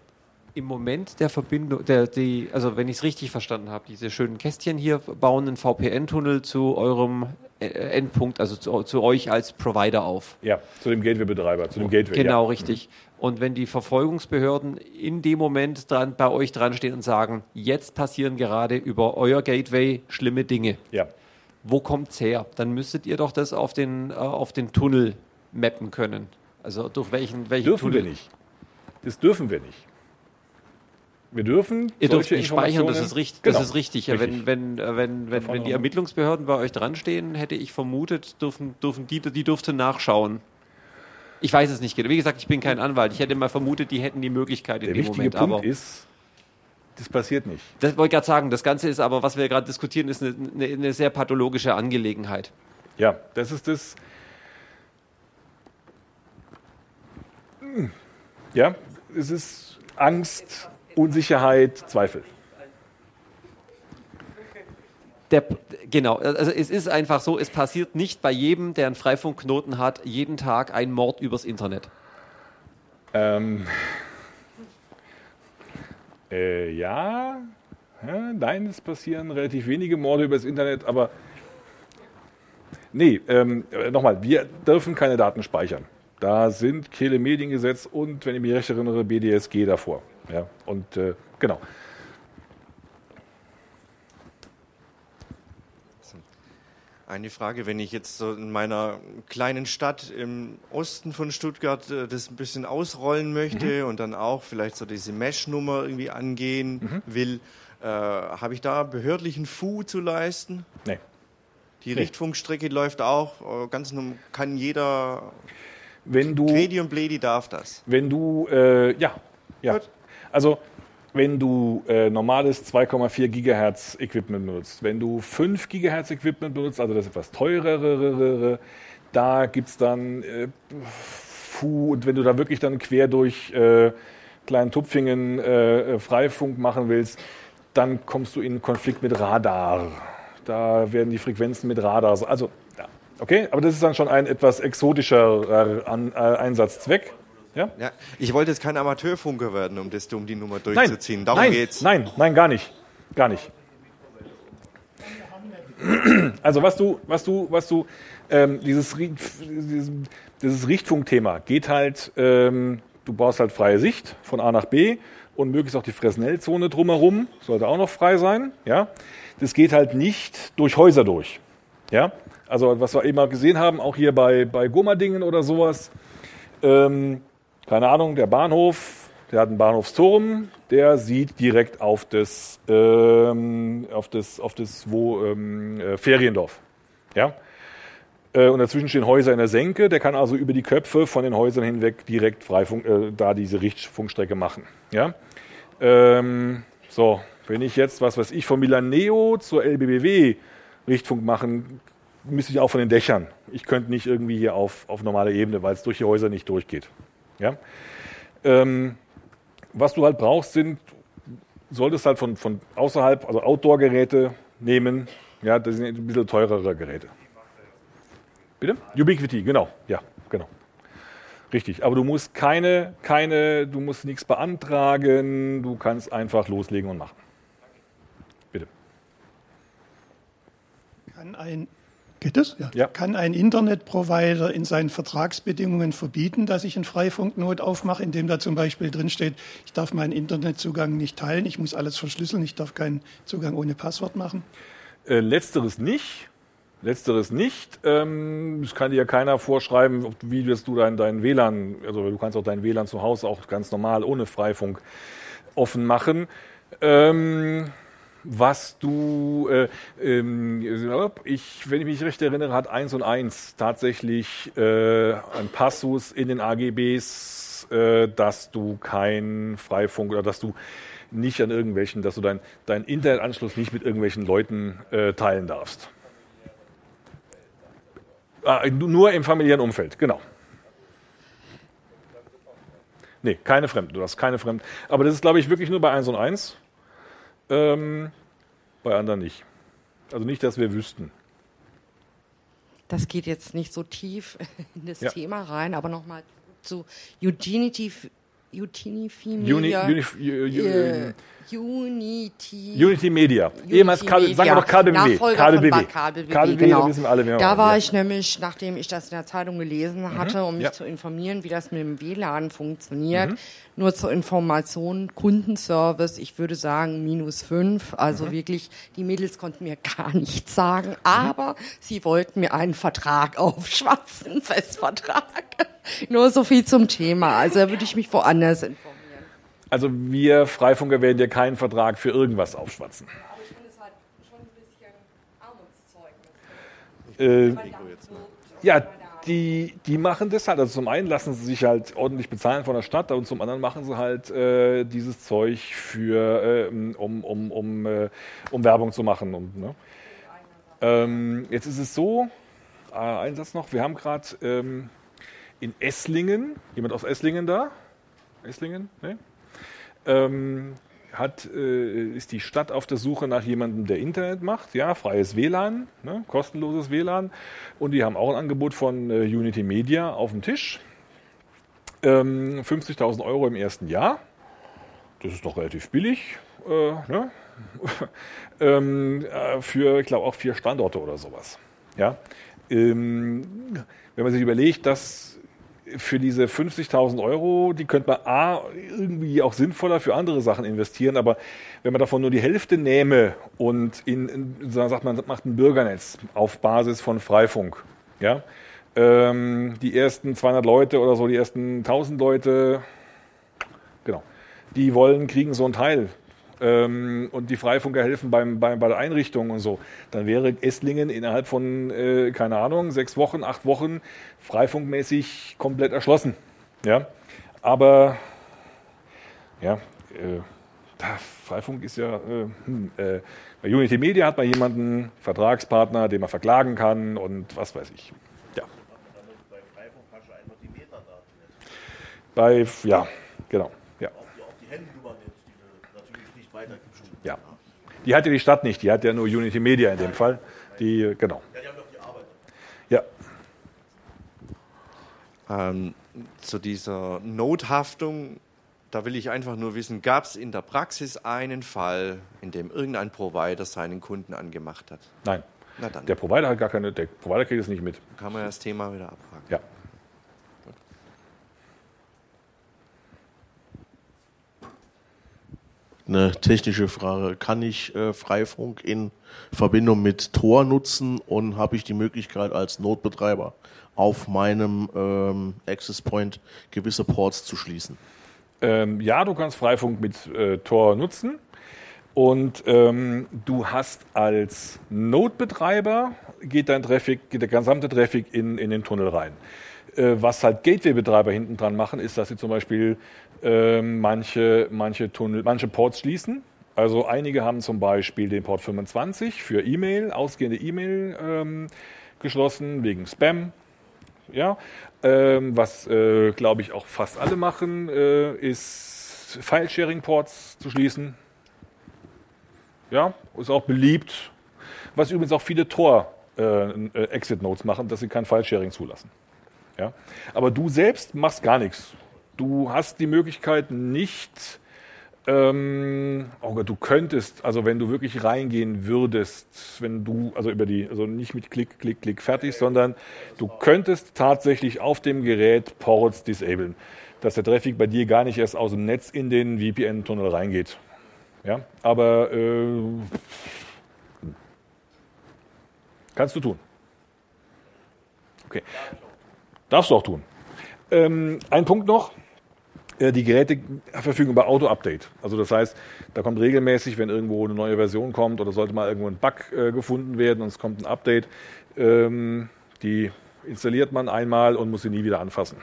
im Moment der Verbindung, der, die, also wenn ich es richtig verstanden habe, diese schönen Kästchen hier bauen einen VPN-Tunnel zu eurem äh, Endpunkt, also zu, zu, euch als Provider auf. Ja, zu dem Gateway-Betreiber, zu dem Gateway. Genau, ja. richtig. Und wenn die Verfolgungsbehörden in dem Moment dran, bei euch dran stehen und sagen, jetzt passieren gerade über euer Gateway schlimme Dinge. Ja wo kommt es her? Dann müsstet ihr doch das auf den, äh, auf den Tunnel mappen können. Also durch welchen, welchen dürfen Tunnel? wir nicht. Das dürfen wir nicht. Wir dürfen. Ihr dürft nicht speichern, das ist, richt, genau. das ist richtig. richtig. Wenn, wenn, äh, wenn, wenn, wenn die Ermittlungsbehörden bei euch dran stehen, hätte ich vermutet, dürfen, dürfen die, die dürften nachschauen. Ich weiß es nicht genau. Wie gesagt, ich bin kein Anwalt. Ich hätte mal vermutet, die hätten die Möglichkeit in Der dem Moment. Punkt aber ist, das passiert nicht. Das wollte ich gerade sagen. Das Ganze ist aber, was wir gerade diskutieren, ist eine, eine, eine sehr pathologische Angelegenheit. Ja, das ist das. Ja, es ist Angst, Unsicherheit, Zweifel. Der, genau, also es ist einfach so, es passiert nicht bei jedem, der einen Freifunkknoten hat, jeden Tag ein Mord übers Internet. Ähm, äh, ja. ja. Nein, es passieren relativ wenige Morde übers Internet, aber nee, ähm, nochmal, wir dürfen keine Daten speichern. Da sind Kehle-Mediengesetz und, wenn ich mich recht erinnere, BDSG davor. Ja, und äh, genau. Eine Frage, wenn ich jetzt so in meiner kleinen Stadt im Osten von Stuttgart äh, das ein bisschen ausrollen möchte mhm. und dann auch vielleicht so diese Mesh-Nummer irgendwie angehen mhm. will, äh, habe ich da behördlichen Fu zu leisten? Nee. Die nee. Richtfunkstrecke läuft auch, äh, ganz kann jeder. Wenn du. Gredi und Bledi darf das. Wenn du, äh, ja, ja. Gut. Also wenn du äh, normales 2,4 Gigahertz Equipment benutzt. Wenn du 5 Gigahertz Equipment benutzt, also das etwas teurere, da gibt es dann äh, Fu, und wenn du da wirklich dann quer durch äh, kleinen Tupfingen äh, Freifunk machen willst, dann kommst du in Konflikt mit Radar. Da werden die Frequenzen mit Radar. Also, ja, okay, aber das ist dann schon ein etwas exotischer äh, Einsatzzweck. Ja? ja? Ich wollte jetzt kein Amateurfunker werden, um, das, um die Nummer durchzuziehen. Nein, Darum nein, geht's. Nein, nein, gar nicht. Gar nicht. Also was du, was du, was du, ähm, dieses, dieses, dieses Richtfunkthema geht halt, ähm, du brauchst halt freie Sicht von A nach B und möglichst auch die Fresnel-Zone drumherum, sollte auch noch frei sein. Ja, das geht halt nicht durch Häuser durch. Ja, also was wir eben mal gesehen haben, auch hier bei bei Gummerdingen oder sowas. Ähm, keine Ahnung, der Bahnhof, der hat einen Bahnhofsturm, der sieht direkt auf das, ähm, auf das, auf das wo, ähm, äh, Feriendorf. Ja? Äh, und dazwischen stehen Häuser in der Senke, der kann also über die Köpfe von den Häusern hinweg direkt Freifunk, äh, da diese Richtfunkstrecke machen. Ja? Ähm, so, wenn ich jetzt, was weiß ich, von Milaneo zur LBBW Richtfunk machen, müsste ich auch von den Dächern. Ich könnte nicht irgendwie hier auf, auf normale Ebene, weil es durch die Häuser nicht durchgeht. Ja? Ähm, was du halt brauchst, sind, solltest halt von, von außerhalb, also Outdoor-Geräte nehmen. Ja, das sind ein bisschen teurere Geräte. Bitte? Ubiquity, genau. Ja, genau. Richtig, aber du musst keine, keine, du musst nichts beantragen, du kannst einfach loslegen und machen. Bitte. Kann ein, geht das? Ja. ja. Kann ein Internetprovider in seinen Vertragsbedingungen verbieten, dass ich einen Freifunknot aufmache, indem da zum Beispiel drinsteht, ich darf meinen Internetzugang nicht teilen, ich muss alles verschlüsseln, ich darf keinen Zugang ohne Passwort machen? Äh, letzteres nicht. Letzteres nicht. Ähm, es kann dir keiner vorschreiben, wie wirst du dein, dein WLAN, also du kannst auch dein WLAN zu Hause auch ganz normal ohne Freifunk offen machen. Ähm, was du, äh, ähm, ich, wenn ich mich recht erinnere, hat 1 und 1 tatsächlich äh, ein Passus in den AGBs, äh, dass du kein Freifunk oder dass du nicht an irgendwelchen, dass du deinen dein Internetanschluss nicht mit irgendwelchen Leuten äh, teilen darfst. Ah, nur im familiären Umfeld, genau. Nee, keine Fremden, du hast keine Fremden. Aber das ist, glaube ich, wirklich nur bei 1 und 1. Ähm, bei anderen nicht. Also nicht, dass wir wüssten. Das geht jetzt nicht so tief in das ja. Thema rein, aber nochmal zu Eugenity Utinity Media. Uni, Uni, uh, Unity. Unity Media. Ehemals KBW. Sagen wir doch KBW. KBW. KBW, KBW genau. wissen wir alle, wer Da war ja. ich nämlich, nachdem ich das in der Zeitung gelesen mhm. hatte, um mich ja. zu informieren, wie das mit dem WLAN funktioniert. Mhm. Nur zur Information, Kundenservice, ich würde sagen minus fünf. Also mhm. wirklich, die Mädels konnten mir gar nichts sagen, mhm. aber sie wollten mir einen Vertrag aufschwatzen, Festvertrag. Nur so viel zum Thema. Also da würde ich mich woanders informieren. Also wir Freifunker werden dir keinen Vertrag für irgendwas aufschwatzen. Aber ich finde es halt schon ein bisschen Armutszeugnis. Äh, ja, die, die machen das halt. Also zum einen lassen sie sich halt ordentlich bezahlen von der Stadt und zum anderen machen sie halt äh, dieses Zeug für, äh, um, um, um, äh, um Werbung zu machen. Und, ne? ähm, jetzt ist es so, äh, ein Satz noch, wir haben gerade ähm, in Esslingen, jemand aus Esslingen da? Esslingen? Ne? ähm, hat, äh, ist die Stadt auf der Suche nach jemandem, der Internet macht, ja, freies WLAN, ne, kostenloses WLAN. Und die haben auch ein Angebot von äh, Unity Media auf dem Tisch. Ähm, 50.000 Euro im ersten Jahr. Das ist doch relativ billig. Äh, ne? ähm, äh, für, ich glaube, auch vier Standorte oder sowas. Ja? Ähm, wenn man sich überlegt, dass für diese 50.000 Euro, die könnte man A, irgendwie auch sinnvoller für andere Sachen investieren, aber wenn man davon nur die Hälfte nähme und in, in sagt man, macht ein Bürgernetz auf Basis von Freifunk, ja, ähm, die ersten 200 Leute oder so, die ersten 1000 Leute, genau, die wollen, kriegen so ein Teil ähm, und die Freifunker helfen beim, beim, bei der Einrichtung und so, dann wäre Esslingen innerhalb von, äh, keine Ahnung, sechs Wochen, acht Wochen freifunkmäßig komplett erschlossen. Ja? Aber ja, äh, Freifunk ist ja, äh, hm, äh, bei Unity Media hat man jemanden, Vertragspartner, den man verklagen kann und was weiß ich. Ja. Bei Freifunk hast du einfach die Metadaten. Bei, ja, genau. Ja. Auch die, auch die Handynummer ja. Die hat ja die Stadt nicht, die hat ja nur Unity Media in dem Fall. Die, genau. Ja, die haben doch die Arbeit. Ja. Ähm, zu dieser Nothaftung, da will ich einfach nur wissen, gab es in der Praxis einen Fall, in dem irgendein Provider seinen Kunden angemacht hat? Nein. Der Provider hat gar keine, der Provider kriegt es nicht mit. Kann man das Thema wieder abfragen. Ja. Eine technische Frage. Kann ich äh, Freifunk in Verbindung mit Tor nutzen und habe ich die Möglichkeit als Notbetreiber auf meinem ähm, Access Point gewisse Ports zu schließen? Ähm, ja, du kannst Freifunk mit äh, Tor nutzen. Und ähm, du hast als Notbetreiber geht dein Traffic, geht der gesamte Traffic in, in den Tunnel rein. Äh, was halt Gateway-Betreiber hinten dran machen, ist, dass sie zum Beispiel manche, manche, Tunnel, manche Ports schließen. Also einige haben zum Beispiel den Port 25 für E-Mail, ausgehende E-Mail ähm, geschlossen, wegen Spam. Ja, ähm, was äh, glaube ich auch fast alle machen, äh, ist File-Sharing-Ports zu schließen. Ja, ist auch beliebt. Was übrigens auch viele Tor-Exit-Nodes äh, machen, dass sie kein File-Sharing zulassen. Ja? Aber du selbst machst gar nichts. Du hast die Möglichkeit nicht, ähm, oh du könntest, also wenn du wirklich reingehen würdest, wenn du, also über die, also nicht mit Klick, Klick, Klick fertig, sondern du könntest tatsächlich auf dem Gerät Ports disablen, dass der Traffic bei dir gar nicht erst aus dem Netz in den VPN-Tunnel reingeht. Ja, aber äh, kannst du tun. Okay. Darfst du auch tun. Ähm, ein Punkt noch. Äh, die Geräte verfügen über Auto-Update. Also das heißt, da kommt regelmäßig, wenn irgendwo eine neue Version kommt oder sollte mal irgendwo ein Bug äh, gefunden werden und es kommt ein Update, ähm, die installiert man einmal und muss sie nie wieder anfassen.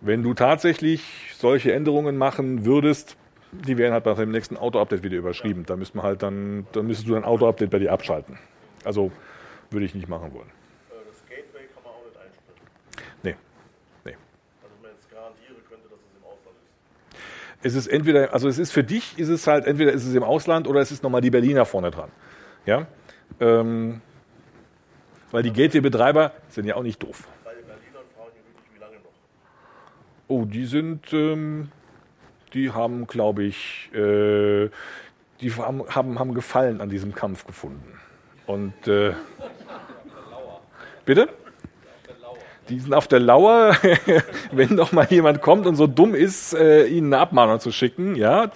Wenn du tatsächlich solche Änderungen machen würdest, die werden halt bei dem nächsten Auto-Update wieder überschrieben. Da müsste man halt dann, dann müsstest du ein Auto-Update bei dir abschalten. Also würde ich nicht machen wollen. Es ist entweder, also es ist für dich, ist es halt, entweder ist es im Ausland oder es ist nochmal die Berliner vorne dran. Ja? Ähm, weil die Gateway-Betreiber sind ja auch nicht doof. Oh, die sind, ähm, die haben, glaube ich, äh, die haben, haben, haben Gefallen an diesem Kampf gefunden. Und äh, bitte? Die sind auf der Lauer, wenn doch mal jemand kommt und so dumm ist, äh, ihnen eine Abmahnung zu schicken, ja.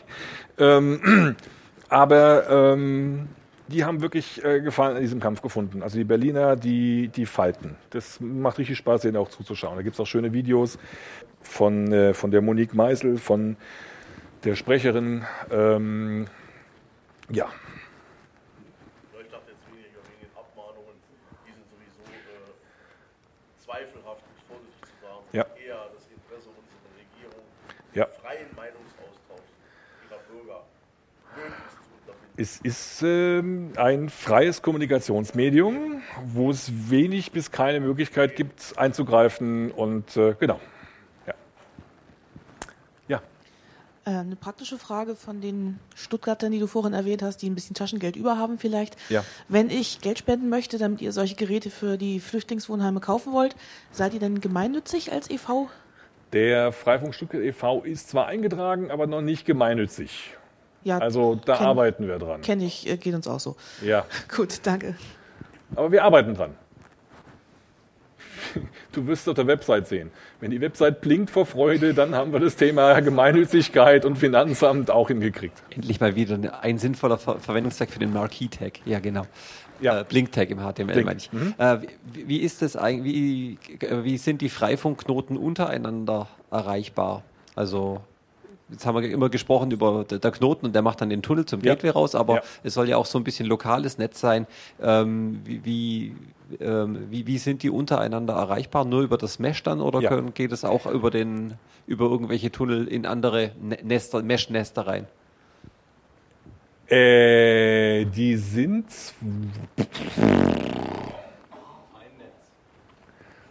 Ähm, aber ähm, die haben wirklich äh, Gefallen an diesem Kampf gefunden. Also die Berliner, die, die falten. Das macht richtig Spaß, denen auch zuzuschauen. Da gibt es auch schöne Videos von, äh, von der Monique Meisel, von der Sprecherin. Ähm, ja. eher das Interesse unserer Regierung, ja. freien Meinungsaustausch ihrer Bürger es ist ähm, ein freies Kommunikationsmedium, wo es wenig bis keine Möglichkeit gibt, einzugreifen und äh, genau. Äh, eine praktische Frage von den Stuttgartern, die du vorhin erwähnt hast, die ein bisschen Taschengeld überhaben vielleicht. Ja. Wenn ich Geld spenden möchte, damit ihr solche Geräte für die Flüchtlingswohnheime kaufen wollt, seid ihr denn gemeinnützig als e.V.? Der Freifunk Stuttgart e.V. ist zwar eingetragen, aber noch nicht gemeinnützig. Ja, also da kenn, arbeiten wir dran. Kenne ich, äh, geht uns auch so. Ja. Gut, danke. Aber wir arbeiten dran. Du wirst es auf der Website sehen. Wenn die Website blinkt vor Freude, dann haben wir das Thema Gemeinnützigkeit und Finanzamt auch hingekriegt. Endlich mal wieder ein sinnvoller Ver Verwendungstag für den Marquee-Tag. Ja, genau. Ja. Äh, Blink-Tag im HTML, Blink. meine ich. Mhm. Äh, wie, wie, ist das eigentlich, wie, wie sind die Freifunkknoten untereinander erreichbar? Also jetzt haben wir immer gesprochen über der Knoten und der macht dann den Tunnel zum Gateway ja. raus, aber ja. es soll ja auch so ein bisschen lokales Netz sein. Ähm, wie, wie, ähm, wie, wie, sind die untereinander erreichbar? Nur über das Mesh dann oder ja. können, geht es auch über, den, über irgendwelche Tunnel in andere ne-, Nester, Mesh-Nester rein? Äh, die sind.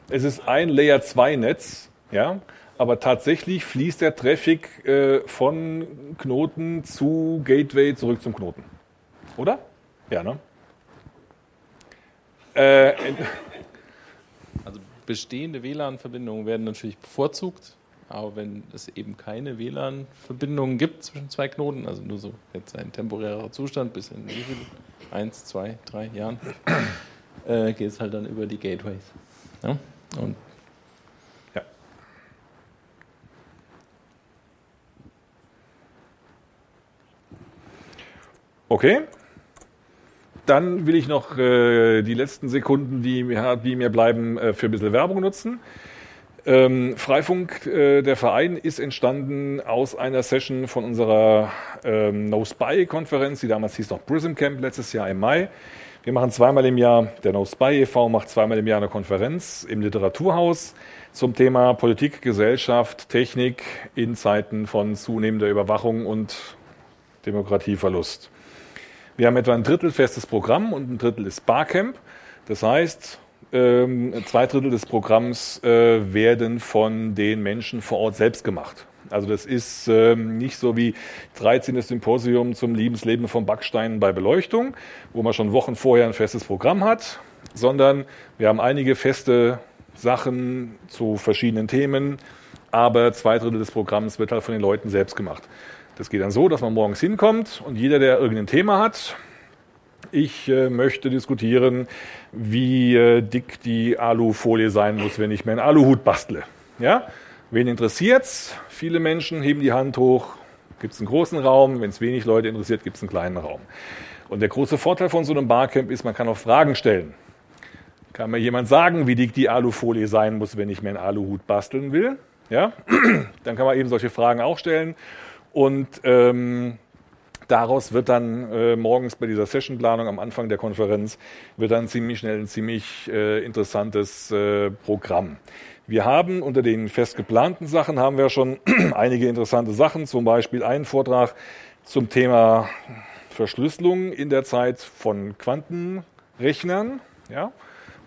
Es ist ein Layer 2 Netz, ja aber tatsächlich fließt der Traffic äh, von Knoten zu Gateway zurück zum Knoten. Oder? Ja, ne? Äh, also bestehende WLAN-Verbindungen werden natürlich bevorzugt, aber wenn es eben keine WLAN-Verbindungen gibt zwischen zwei Knoten, also nur so jetzt ein temporärer Zustand bis in wie viel? Eins, zwei, drei Jahren, äh, geht es halt dann über die Gateways. Ja? Und Okay. Dann will ich noch äh, die letzten Sekunden, die mir, die mir bleiben, äh, für ein bisschen Werbung nutzen. Ähm, Freifunk, äh, der Verein, ist entstanden aus einer Session von unserer ähm, No Spy-Konferenz, die damals hieß noch Prism Camp, letztes Jahr im Mai. Wir machen zweimal im Jahr, der No Spy e.V. macht zweimal im Jahr eine Konferenz im Literaturhaus zum Thema Politik, Gesellschaft, Technik in Zeiten von zunehmender Überwachung und Demokratieverlust. Wir haben etwa ein Drittel festes Programm und ein Drittel ist Barcamp. Das heißt, ähm, zwei Drittel des Programms äh, werden von den Menschen vor Ort selbst gemacht. Also das ist ähm, nicht so wie 13. Symposium zum Liebensleben von Backsteinen bei Beleuchtung, wo man schon Wochen vorher ein festes Programm hat, sondern wir haben einige feste Sachen zu verschiedenen Themen, aber zwei Drittel des Programms wird halt von den Leuten selbst gemacht. Das geht dann so, dass man morgens hinkommt und jeder, der irgendein Thema hat, ich äh, möchte diskutieren, wie äh, dick die Alufolie sein muss, wenn ich mir einen Aluhut bastle. Ja? Wen interessiert's? Viele Menschen heben die Hand hoch. Gibt es einen großen Raum? Wenn es wenig Leute interessiert, gibt es einen kleinen Raum. Und der große Vorteil von so einem Barcamp ist, man kann auch Fragen stellen. Kann mir jemand sagen, wie dick die Alufolie sein muss, wenn ich mir einen Aluhut basteln will? Ja? Dann kann man eben solche Fragen auch stellen. Und ähm, daraus wird dann äh, morgens bei dieser Sessionplanung am Anfang der Konferenz wird dann ziemlich schnell ein ziemlich äh, interessantes äh, Programm. Wir haben unter den fest geplanten Sachen haben wir schon einige interessante Sachen, zum Beispiel einen Vortrag zum Thema Verschlüsselung in der Zeit von Quantenrechnern, ja,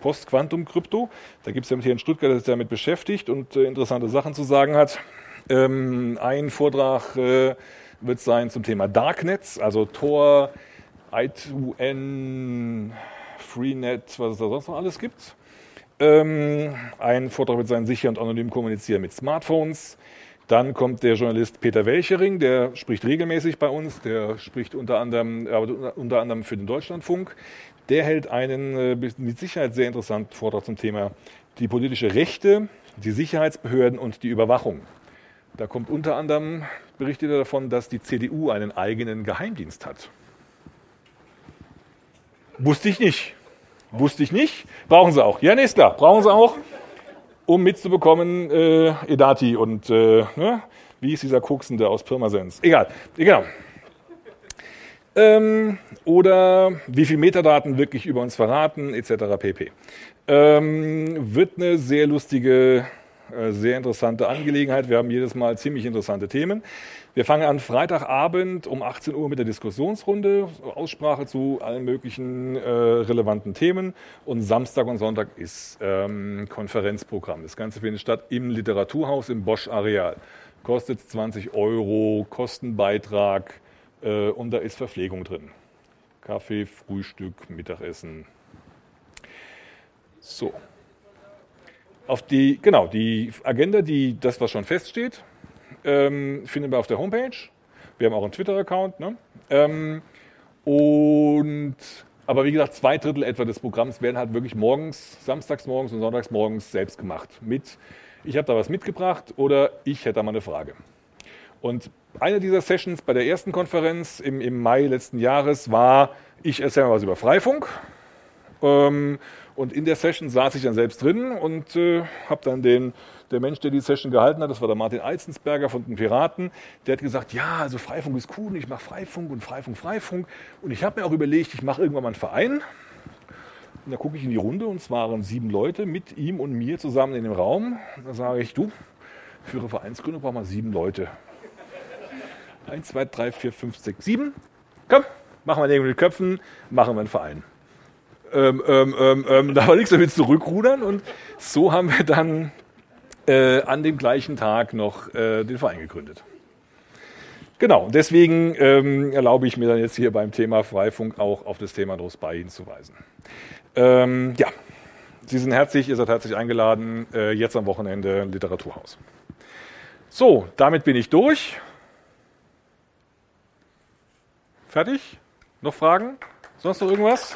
Post-Quantum-Krypto. Da gibt es jemand hier in Stuttgart, der sich damit beschäftigt und äh, interessante Sachen zu sagen hat. Ähm, ein Vortrag äh, wird sein zum Thema Darknets, also Tor, I2N, Freenet, was es da sonst noch alles gibt. Ähm, ein Vortrag wird sein sicher und anonym kommunizieren mit Smartphones. Dann kommt der Journalist Peter Welchering, der spricht regelmäßig bei uns, der spricht unter anderem, äh, unter anderem für den Deutschlandfunk. Der hält einen äh, mit Sicherheit sehr interessanten Vortrag zum Thema die politische Rechte, die Sicherheitsbehörden und die Überwachung. Da kommt unter anderem, berichtet er davon, dass die CDU einen eigenen Geheimdienst hat. Wusste ich nicht. Wusste ich nicht. Brauchen sie auch. Ja, nee, ist klar. Brauchen sie auch, um mitzubekommen, äh, Edati und, äh, ne? wie ist dieser Koksende aus Pirmasens? Egal. Genau. Ähm, oder wie viel Metadaten wirklich über uns verraten, etc. pp. Ähm, wird eine sehr lustige sehr interessante Angelegenheit. Wir haben jedes Mal ziemlich interessante Themen. Wir fangen an Freitagabend um 18 Uhr mit der Diskussionsrunde, Aussprache zu allen möglichen äh, relevanten Themen. Und Samstag und Sonntag ist ähm, Konferenzprogramm. Das Ganze findet statt im Literaturhaus im Bosch-Areal. Kostet 20 Euro, Kostenbeitrag äh, und da ist Verpflegung drin. Kaffee, Frühstück, Mittagessen. So, auf die, genau, die Agenda, die, das, was schon feststeht, ähm, finden wir auf der Homepage. Wir haben auch einen Twitter-Account. Ne? Ähm, und, aber wie gesagt, zwei Drittel etwa des Programms werden halt wirklich morgens, samstags morgens und sonntags morgens selbst gemacht. Mit, ich habe da was mitgebracht oder ich hätte da mal eine Frage. Und eine dieser Sessions bei der ersten Konferenz im, im Mai letzten Jahres war, ich erzähle mal was über Freifunk. Ähm, und in der Session saß ich dann selbst drin und äh, habe dann den, der Mensch, der die Session gehalten hat, das war der Martin Eizensberger von den Piraten, der hat gesagt, ja, also Freifunk ist cool, ich mache Freifunk und Freifunk, Freifunk. Und ich habe mir auch überlegt, ich mache irgendwann mal einen Verein. Und da gucke ich in die Runde und es waren sieben Leute mit ihm und mir zusammen in dem Raum. Da sage ich, du, für eine Vereinsgründung brauchen wir sieben Leute. Eins, zwei, drei, vier, fünf, sechs, sieben. Komm, machen wir den mit Köpfen, machen wir einen Verein ähm, ähm, ähm, ähm, da war nichts damit zurückrudern und so haben wir dann äh, an dem gleichen Tag noch äh, den Verein gegründet. Genau, deswegen ähm, erlaube ich mir dann jetzt hier beim Thema Freifunk auch auf das Thema Drosbei hinzuweisen. Ähm, ja, Sie sind herzlich, ihr seid herzlich eingeladen, äh, jetzt am Wochenende Literaturhaus. So, damit bin ich durch. Fertig? Noch Fragen? Sonst noch irgendwas?